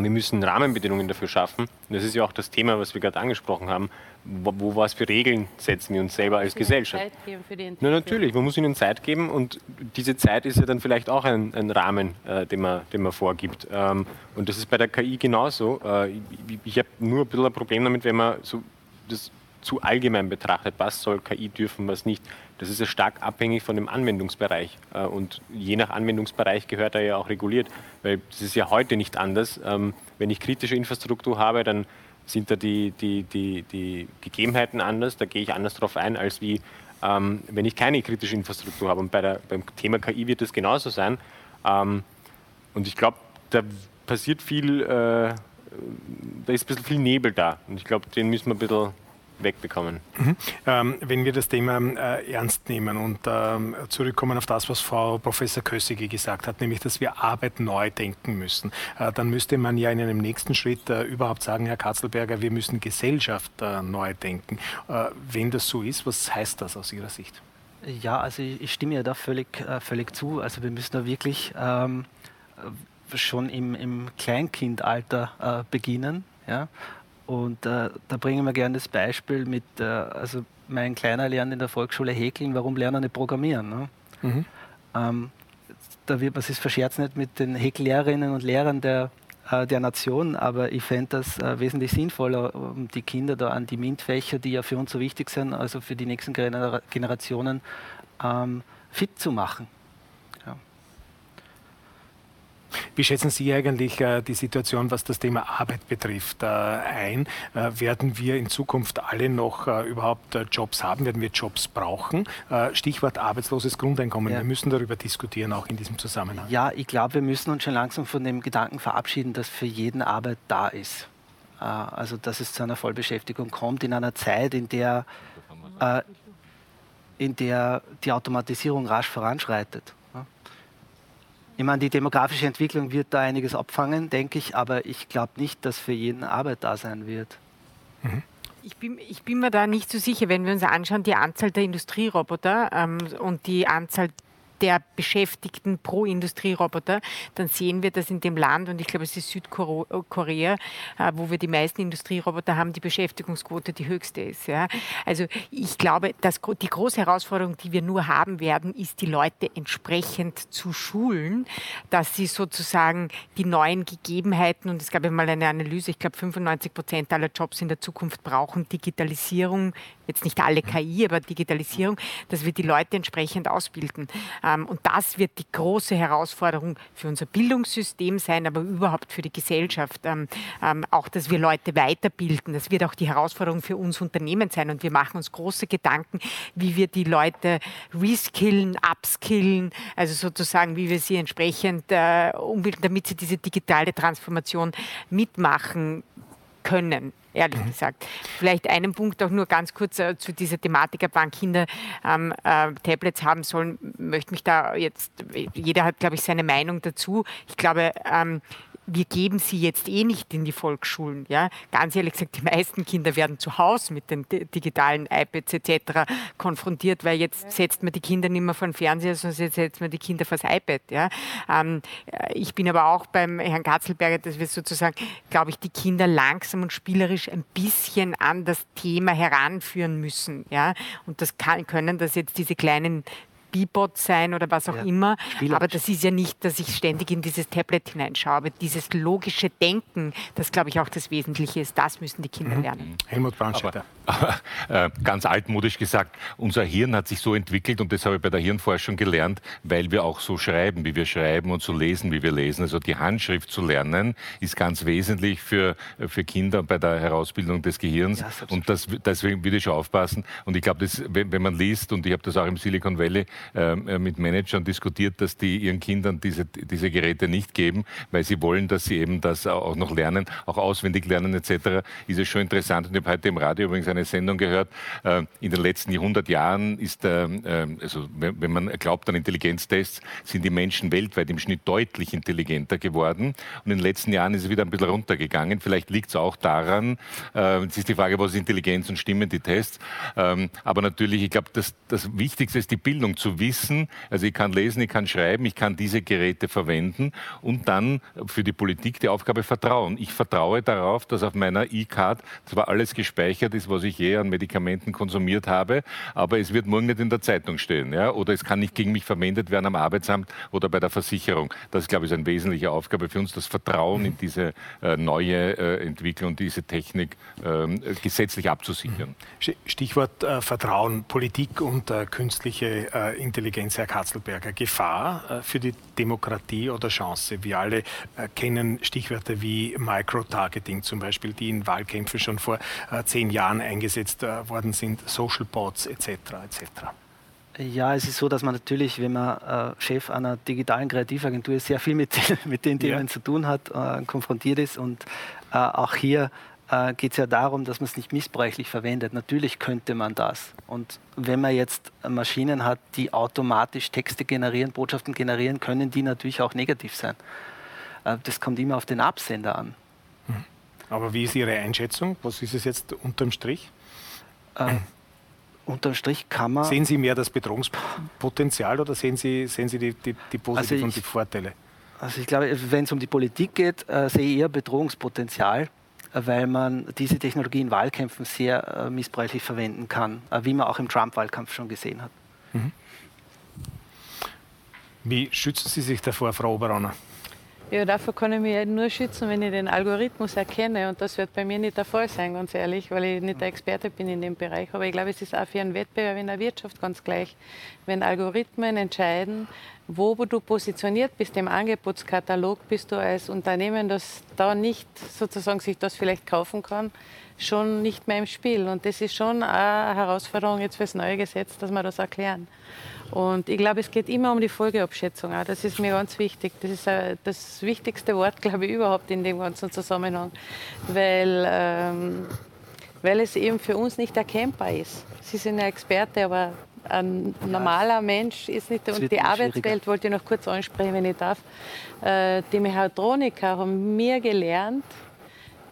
wir müssen Rahmenbedingungen dafür schaffen. Und das ist ja auch das Thema, was wir gerade angesprochen haben. Wo, wo was für Regeln setzen wir uns selber als Gesellschaft? Zeit geben für die Na, natürlich, man muss ihnen Zeit geben und diese Zeit ist ja dann vielleicht auch ein, ein Rahmen, äh, den, man, den man vorgibt. Ähm, und das ist bei der KI genauso. Äh, ich, ich habe nur ein bisschen ein Problem damit, wenn man so das zu allgemein betrachtet, was soll KI dürfen, was nicht. Das ist ja stark abhängig von dem Anwendungsbereich. Äh, und je nach Anwendungsbereich gehört er ja auch reguliert, weil es ist ja heute nicht anders. Ähm, wenn ich kritische Infrastruktur habe, dann sind da die, die, die, die Gegebenheiten anders, da gehe ich anders darauf ein, als wie ähm, wenn ich keine kritische Infrastruktur habe. Und bei der, beim Thema KI wird es genauso sein. Ähm, und ich glaube, da passiert viel, äh, da ist ein bisschen viel Nebel da. Und ich glaube, den müssen wir ein bisschen wegbekommen. Mhm. Ähm, wenn wir das Thema äh, ernst nehmen und ähm, zurückkommen auf das, was Frau Professor Kössige gesagt hat, nämlich, dass wir Arbeit neu denken müssen, äh, dann müsste man ja in einem nächsten Schritt äh, überhaupt sagen, Herr Katzelberger, wir müssen Gesellschaft äh, neu denken. Äh, wenn das so ist, was heißt das aus Ihrer Sicht? Ja, also ich, ich stimme ja da völlig, äh, völlig zu. Also wir müssen da wirklich ähm, schon im, im Kleinkindalter beginnen. Ja? Und äh, da bringen wir gerne das Beispiel mit, äh, also mein Kleiner lernt in der Volksschule häkeln, warum lernt er nicht programmieren? Ne? Mhm. Ähm, da wird man sich verscherzt nicht mit den Häkellehrerinnen und Lehrern der, äh, der Nation, aber ich fände das äh, wesentlich sinnvoller, um die Kinder da an die MINT-Fächer, die ja für uns so wichtig sind, also für die nächsten Generationen, ähm, fit zu machen. Wie schätzen Sie eigentlich äh, die Situation, was das Thema Arbeit betrifft, äh, ein? Äh, werden wir in Zukunft alle noch äh, überhaupt äh, Jobs haben? Werden wir Jobs brauchen? Äh, Stichwort arbeitsloses Grundeinkommen. Ja. Wir müssen darüber diskutieren, auch in diesem Zusammenhang. Ja, ich glaube, wir müssen uns schon langsam von dem Gedanken verabschieden, dass für jeden Arbeit da ist. Also, dass es zu einer Vollbeschäftigung kommt in einer Zeit, in der, in der die Automatisierung rasch voranschreitet. Ich meine, die demografische Entwicklung wird da einiges abfangen, denke ich, aber ich glaube nicht, dass für jeden Arbeit da sein wird. Mhm. Ich bin, ich bin, mir da nicht so sicher, wenn wir uns anschauen, die Anzahl der Industrieroboter ähm, und die Anzahl der Beschäftigten pro Industrieroboter, dann sehen wir, dass in dem Land, und ich glaube, es ist Südkorea, äh, wo wir die meisten Industrieroboter haben, die Beschäftigungsquote die höchste ist. Ja. Also ich glaube, dass die große Herausforderung, die wir nur haben werden, ist, die Leute entsprechend zu schulen, dass sie sozusagen die neuen Gegebenheiten, und es gab ja mal eine Analyse, ich glaube, 95 Prozent aller Jobs in der Zukunft brauchen Digitalisierung, jetzt nicht alle KI, aber Digitalisierung, dass wir die Leute entsprechend ausbilden. Ähm, und das wird die große Herausforderung für unser Bildungssystem sein, aber überhaupt für die Gesellschaft. Ähm, ähm, auch, dass wir Leute weiterbilden. Das wird auch die Herausforderung für uns Unternehmen sein. Und wir machen uns große Gedanken, wie wir die Leute reskillen, upskillen, also sozusagen, wie wir sie entsprechend äh, umbilden, damit sie diese digitale Transformation mitmachen können ehrlich mhm. gesagt. Vielleicht einen Punkt auch nur ganz kurz äh, zu dieser Thematik, ab wann Kinder ähm, äh, Tablets haben sollen, möchte mich da jetzt, jeder hat, glaube ich, seine Meinung dazu. Ich glaube, ähm, wir geben sie jetzt eh nicht in die Volksschulen. Ja? Ganz ehrlich gesagt, die meisten Kinder werden zu Hause mit den digitalen iPads etc. konfrontiert, weil jetzt setzt man die Kinder nicht mehr vor den Fernseher, sondern jetzt setzt man die Kinder vor das iPad. Ja? Ähm, äh, ich bin aber auch beim Herrn Katzelberger, dass wir sozusagen, glaube ich, die Kinder langsam und spielerisch ein bisschen an das Thema heranführen müssen. Ja? Und das kann, können das jetzt diese kleinen KI-Bot sein oder was auch ja. immer. Aber das ist ja nicht, dass ich ständig in dieses Tablet hineinschaue. Aber dieses logische Denken, das glaube ich auch das Wesentliche ist, das müssen die Kinder mhm. lernen. Helmut Brandstätter. Aber, aber äh, ganz altmodisch gesagt, unser Hirn hat sich so entwickelt und das habe ich bei der Hirnforschung gelernt, weil wir auch so schreiben, wie wir schreiben und so lesen, wie wir lesen. Also die Handschrift zu lernen ist ganz wesentlich für, für Kinder bei der Herausbildung des Gehirns. Ja, und das, deswegen würde ich schon aufpassen. Und ich glaube, wenn, wenn, man liest, und ich habe das auch im Silicon Valley mit Managern diskutiert, dass die ihren Kindern diese, diese Geräte nicht geben, weil sie wollen, dass sie eben das auch noch lernen, auch auswendig lernen etc., ist es schon interessant. Und ich habe heute im Radio übrigens eine Sendung gehört. Äh, in den letzten 100 Jahren ist, äh, also wenn man glaubt an Intelligenztests, sind die Menschen weltweit im Schnitt deutlich intelligenter geworden. Und in den letzten Jahren ist es wieder ein bisschen runtergegangen. Vielleicht liegt es auch daran, es ist die Frage, was ist Intelligenz und stimmen die Tests. Ähm, aber natürlich, ich glaube, das, das Wichtigste ist die Bildung, zu wissen, also ich kann lesen, ich kann schreiben, ich kann diese Geräte verwenden und dann für die Politik die Aufgabe vertrauen. Ich vertraue darauf, dass auf meiner E-Card zwar alles gespeichert ist, was ich je an Medikamenten konsumiert habe, aber es wird morgen nicht in der Zeitung stehen. Ja? Oder es kann nicht gegen mich verwendet werden am Arbeitsamt oder bei der Versicherung. Das, glaube ich, ist eine wesentliche Aufgabe für uns, das Vertrauen in diese äh, neue äh, Entwicklung, diese Technik äh, gesetzlich abzusichern. Stichwort äh, Vertrauen, Politik und äh, künstliche äh, Intelligenz, Herr Katzelberger. Gefahr für die Demokratie oder Chance? Wir alle kennen Stichwörter wie Microtargeting zum Beispiel, die in Wahlkämpfen schon vor zehn Jahren eingesetzt worden sind, Social Bots etc. etc. Ja, es ist so, dass man natürlich, wenn man äh, Chef einer digitalen Kreativagentur ist, sehr viel mit, mit den Themen ja. zu tun hat, äh, konfrontiert ist und äh, auch hier äh, geht es ja darum, dass man es nicht missbräuchlich verwendet. Natürlich könnte man das. Und wenn man jetzt Maschinen hat, die automatisch Texte generieren, Botschaften generieren, können die natürlich auch negativ sein. Äh, das kommt immer auf den Absender an. Hm. Aber wie ist Ihre Einschätzung? Was ist es jetzt unterm Strich? Äh, unterm Strich kann man. Sehen Sie mehr das Bedrohungspotenzial oder sehen Sie, sehen Sie die, die, die positiven also ich, und die Vorteile? Also ich glaube, wenn es um die Politik geht, äh, sehe ich eher Bedrohungspotenzial, weil man diese Technologie in Wahlkämpfen sehr äh, missbräuchlich verwenden kann, äh, wie man auch im Trump-Wahlkampf schon gesehen hat. Mhm. Wie schützen Sie sich davor, Frau Oberauner? Ja, davor kann ich mich nur schützen, wenn ich den Algorithmus erkenne. Und das wird bei mir nicht der Fall sein, ganz ehrlich, weil ich nicht der Experte bin in dem Bereich. Aber ich glaube, es ist auch für einen Wettbewerb in der Wirtschaft ganz gleich. Wenn Algorithmen entscheiden, wo du positioniert bist im Angebotskatalog, bist du als Unternehmen, das da nicht sozusagen sich das vielleicht kaufen kann, schon nicht mehr im Spiel. Und das ist schon eine Herausforderung jetzt fürs neue Gesetz, dass wir das erklären. Und ich glaube, es geht immer um die Folgeabschätzung. Auch. Das ist mir ganz wichtig. Das ist das wichtigste Wort, glaube ich, überhaupt in dem ganzen Zusammenhang. Weil, ähm, weil es eben für uns nicht erkennbar ist. Sie sind ein Experte, aber ein normaler Mensch ist nicht. Und die Arbeitswelt wollte ich noch kurz ansprechen, wenn ich darf. Äh, die Mechatroniker haben mir gelernt,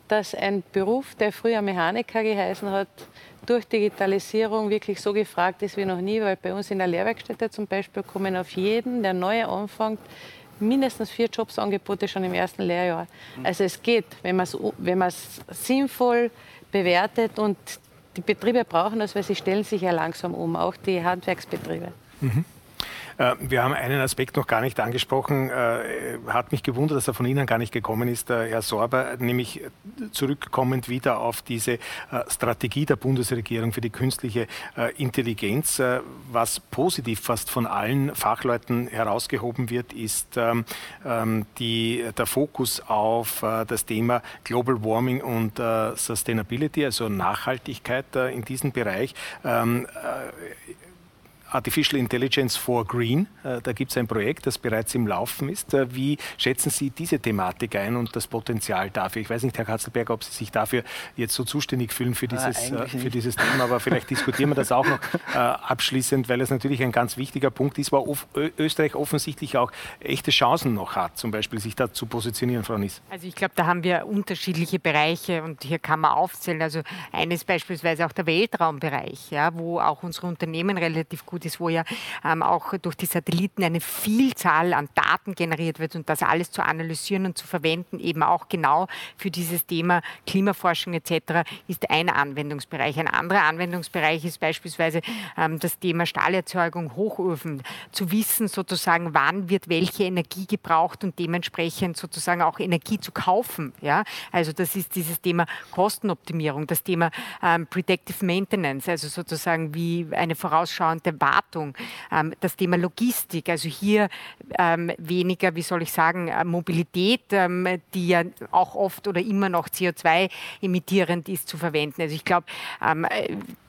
dass ein Beruf, der früher Mechaniker geheißen hat, durch Digitalisierung wirklich so gefragt ist wie noch nie, weil bei uns in der Lehrwerkstätte zum Beispiel kommen auf jeden, der neu anfängt, mindestens vier Jobsangebote schon im ersten Lehrjahr. Also es geht, wenn man es wenn sinnvoll bewertet und die Betriebe brauchen das, weil sie stellen sich ja langsam um, auch die Handwerksbetriebe. Mhm. Äh, wir haben einen Aspekt noch gar nicht angesprochen, äh, hat mich gewundert, dass er von Ihnen gar nicht gekommen ist, äh, Herr Sorber, nämlich zurückkommend wieder auf diese Strategie der Bundesregierung für die künstliche Intelligenz. Was positiv fast von allen Fachleuten herausgehoben wird, ist ähm, ähm, die, der Fokus auf das Thema Global Warming und Sustainability, also Nachhaltigkeit in diesem Bereich. Artificial Intelligence for Green. Äh, da gibt es ein Projekt, das bereits im Laufen ist. Äh, wie schätzen Sie diese Thematik ein und das Potenzial dafür? Ich weiß nicht, Herr Katzelberg, ob Sie sich dafür jetzt so zuständig fühlen für ah, dieses, ah, für dieses Thema, aber vielleicht diskutieren wir das auch noch abschließend, weil es natürlich ein ganz wichtiger Punkt ist, wo Österreich offensichtlich auch echte Chancen noch hat, zum Beispiel sich da zu positionieren, Frau Niss. Also ich glaube, da haben wir unterschiedliche Bereiche und hier kann man aufzählen. Also eines beispielsweise auch der Weltraumbereich, ja, wo auch unsere Unternehmen relativ gut Institut ist, wo ja ähm, auch durch die Satelliten eine Vielzahl an Daten generiert wird und das alles zu analysieren und zu verwenden, eben auch genau für dieses Thema Klimaforschung etc., ist ein Anwendungsbereich. Ein anderer Anwendungsbereich ist beispielsweise ähm, das Thema Stahlerzeugung, Hochöfen, zu wissen sozusagen, wann wird welche Energie gebraucht und dementsprechend sozusagen auch Energie zu kaufen. Ja? Also das ist dieses Thema Kostenoptimierung, das Thema ähm, Predictive Maintenance, also sozusagen wie eine vorausschauende Wartung, ähm, das Thema Logistik, also hier ähm, weniger, wie soll ich sagen, äh, Mobilität, ähm, die ja auch oft oder immer noch CO2 emittierend ist, zu verwenden. Also ich glaube,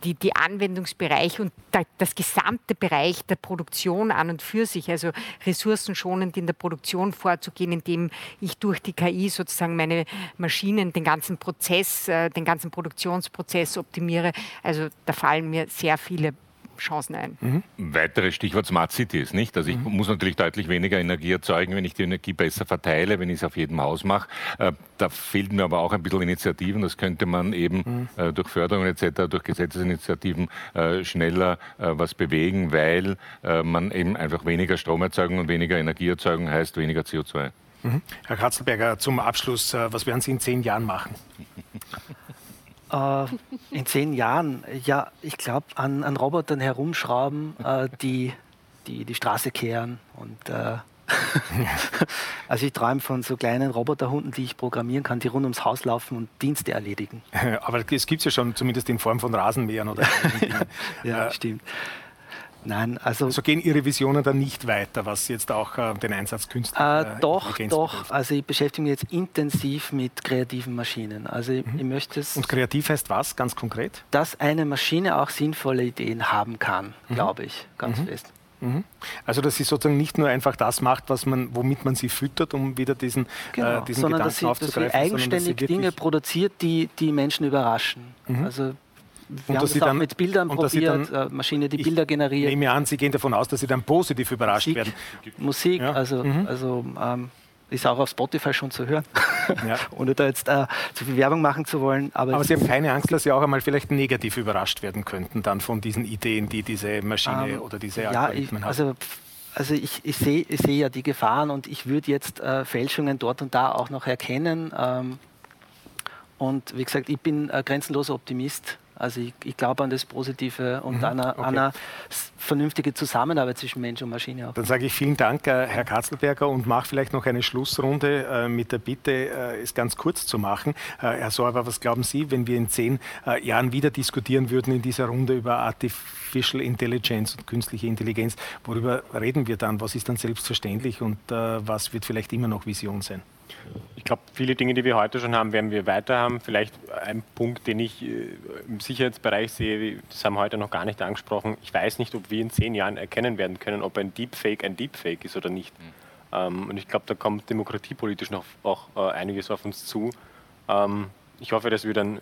die, die Anwendungsbereich und da, das gesamte Bereich der Produktion an und für sich, also ressourcenschonend in der Produktion vorzugehen, indem ich durch die KI sozusagen meine Maschinen, den ganzen Prozess, äh, den ganzen Produktionsprozess optimiere. Also da fallen mir sehr viele Chancen ein. Mhm. Weiteres Stichwort Smart Cities, nicht? Also ich mhm. muss natürlich deutlich weniger Energie erzeugen, wenn ich die Energie besser verteile, wenn ich es auf jedem Haus mache. Äh, da fehlen mir aber auch ein bisschen Initiativen. Das könnte man eben mhm. äh, durch Förderung etc., durch Gesetzesinitiativen äh, schneller was bewegen, weil man eben einfach weniger Stromerzeugung und weniger Energieerzeugung heißt weniger CO2. Mhm. Herr Katzelberger, zum Abschluss, was werden Sie in zehn Jahren machen? äh, in zehn Jahren, ja, ich glaube, an, an, Robotern herumschrauben, äh, die, die die Straße kehren und äh, also ich träume von so kleinen Roboterhunden, die ich programmieren kann, die rund ums Haus laufen und Dienste erledigen. Aber es gibt es ja schon, zumindest in Form von Rasenmähern oder. ja, äh, stimmt. Nein, also. So gehen Ihre Visionen dann nicht weiter, was jetzt auch äh, den Einsatz künstlicher äh, Doch, doch. Betrifft. Also ich beschäftige mich jetzt intensiv mit kreativen Maschinen. Also ich, mhm. ich möchte es. Und kreativ heißt was, ganz konkret? Dass eine Maschine auch sinnvolle Ideen haben kann, mhm. glaube ich, ganz mhm. fest. Mhm. Also dass sie sozusagen nicht nur einfach das macht, was man, womit man sie füttert, um wieder diesen, äh, genau. äh, diesen sondern Gedanken dass sie, aufzugreifen. Dass sie eigenständig dass sie Dinge produziert, die die Menschen überraschen. Mhm. Also wir und haben das auch dann, mit Bildern probiert, dann, äh, Maschine, die Bilder generiert. Ich nehme an, Sie gehen davon aus, dass Sie dann positiv überrascht Musik, werden. Musik, ja. also, mhm. also ähm, ist auch auf Spotify schon zu hören, ja. ohne da jetzt äh, zu viel Werbung machen zu wollen. Aber, aber Sie haben keine Angst, dass Sie auch einmal vielleicht negativ überrascht werden könnten dann von diesen Ideen, die diese Maschine ähm, oder diese Algorithmen ja, ich, also, also ich, ich sehe seh ja die Gefahren und ich würde jetzt äh, Fälschungen dort und da auch noch erkennen. Ähm, und wie gesagt, ich bin ein grenzenloser Optimist also ich, ich glaube an das Positive und mhm, eine, okay. eine vernünftige Zusammenarbeit zwischen Mensch und Maschine auch. Dann sage ich vielen Dank, äh, Herr Katzelberger, und mache vielleicht noch eine Schlussrunde äh, mit der Bitte, äh, es ganz kurz zu machen. Herr Sorber, was glauben Sie, wenn wir in zehn Jahren wieder diskutieren würden in dieser Runde über Artificial Intelligence und künstliche Intelligenz? Worüber reden wir dann? Was ist dann selbstverständlich und was wird vielleicht immer noch Vision sein? Ich glaube, viele Dinge, die wir heute schon haben, werden wir weiter haben. Vielleicht ein Punkt, den ich äh, im Sicherheitsbereich sehe, das haben wir heute noch gar nicht angesprochen. Ich weiß nicht, ob wir in zehn Jahren erkennen werden können, ob ein Deepfake ein Deepfake ist oder nicht. Mhm. und ich glaube, da kommt demokratiepolitisch noch auch äh, einiges auf uns zu. Ähm, ich hoffe, dass wir dann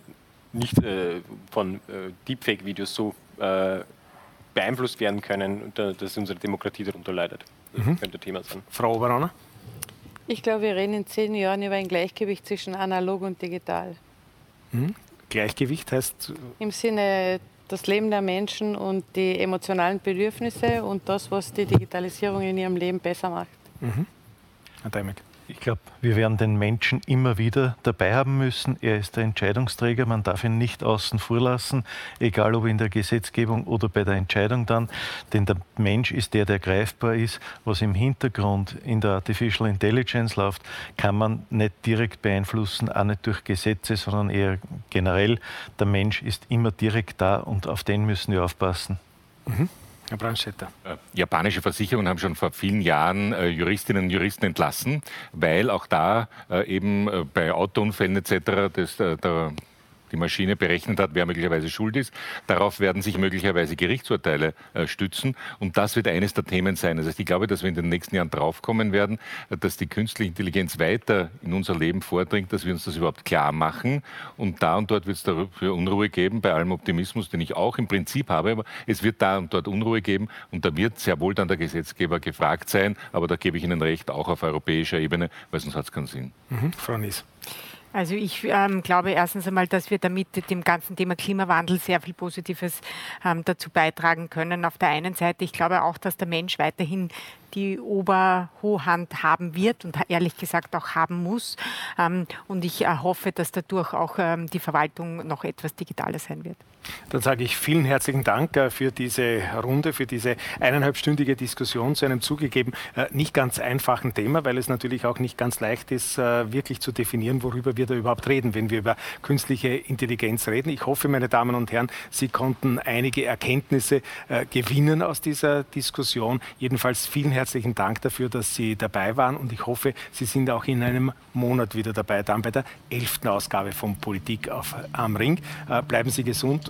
nicht äh, von Deepfake-Videos so beeinflusst werden können, dass unsere Demokratie darunter leidet. Das mhm. könnte Thema sein. Frau Oberona? Ich glaube, wir reden in zehn Jahren über ein Gleichgewicht zwischen analog und digital. Hm? Gleichgewicht heißt? Im Sinne das Leben der Menschen und die emotionalen Bedürfnisse und das, was die Digitalisierung in ihrem Leben besser macht. Mhm. Herr Deimek. Ich glaube, wir werden den Menschen immer wieder dabei haben müssen. Er ist der Entscheidungsträger, man darf ihn nicht außen vor lassen, egal ob in der Gesetzgebung oder bei der Entscheidung dann. Denn der Mensch ist der, der greifbar ist. Was im Hintergrund in der Artificial Intelligence läuft, kann man nicht direkt beeinflussen, auch nicht durch Gesetze, sondern eher generell. Der Mensch ist immer direkt da und auf den müssen wir aufpassen. Mhm. Herr Brandstätter. Äh, japanische Versicherungen haben schon vor vielen Jahren äh, Juristinnen und Juristen entlassen, weil auch da äh, eben bei Autounfällen etc. Das, der die Maschine berechnet hat, wer möglicherweise schuld ist. Darauf werden sich möglicherweise Gerichtsurteile äh, stützen. Und das wird eines der Themen sein. Also ich glaube, dass wir in den nächsten Jahren draufkommen werden, dass die künstliche Intelligenz weiter in unser Leben vordringt, dass wir uns das überhaupt klar machen. Und da und dort wird es dafür Unruhe geben, bei allem Optimismus, den ich auch im Prinzip habe. Aber es wird da und dort Unruhe geben. Und da wird sehr wohl dann der Gesetzgeber gefragt sein. Aber da gebe ich Ihnen recht, auch auf europäischer Ebene, weil sonst hat es keinen Sinn. Mhm. Frau Nies. Also ich ähm, glaube erstens einmal, dass wir damit dem ganzen Thema Klimawandel sehr viel Positives ähm, dazu beitragen können. Auf der einen Seite, ich glaube auch, dass der Mensch weiterhin die Oberhohand haben wird und ehrlich gesagt auch haben muss. Ähm, und ich äh, hoffe, dass dadurch auch ähm, die Verwaltung noch etwas digitaler sein wird. Dann sage ich vielen herzlichen Dank äh, für diese Runde, für diese eineinhalbstündige Diskussion zu einem zugegeben äh, nicht ganz einfachen Thema, weil es natürlich auch nicht ganz leicht ist, wirklich zu definieren, worüber wir da überhaupt reden, wenn wir über künstliche Intelligenz reden. Ich hoffe, meine Damen und Herren, Sie konnten einige Erkenntnisse gewinnen aus dieser Diskussion. Jedenfalls vielen herzlichen Dank dafür, dass Sie dabei waren und ich hoffe, Sie sind auch in einem Monat wieder dabei, dann bei der elften Ausgabe von Politik auf, am Ring. Äh, bleiben Sie gesund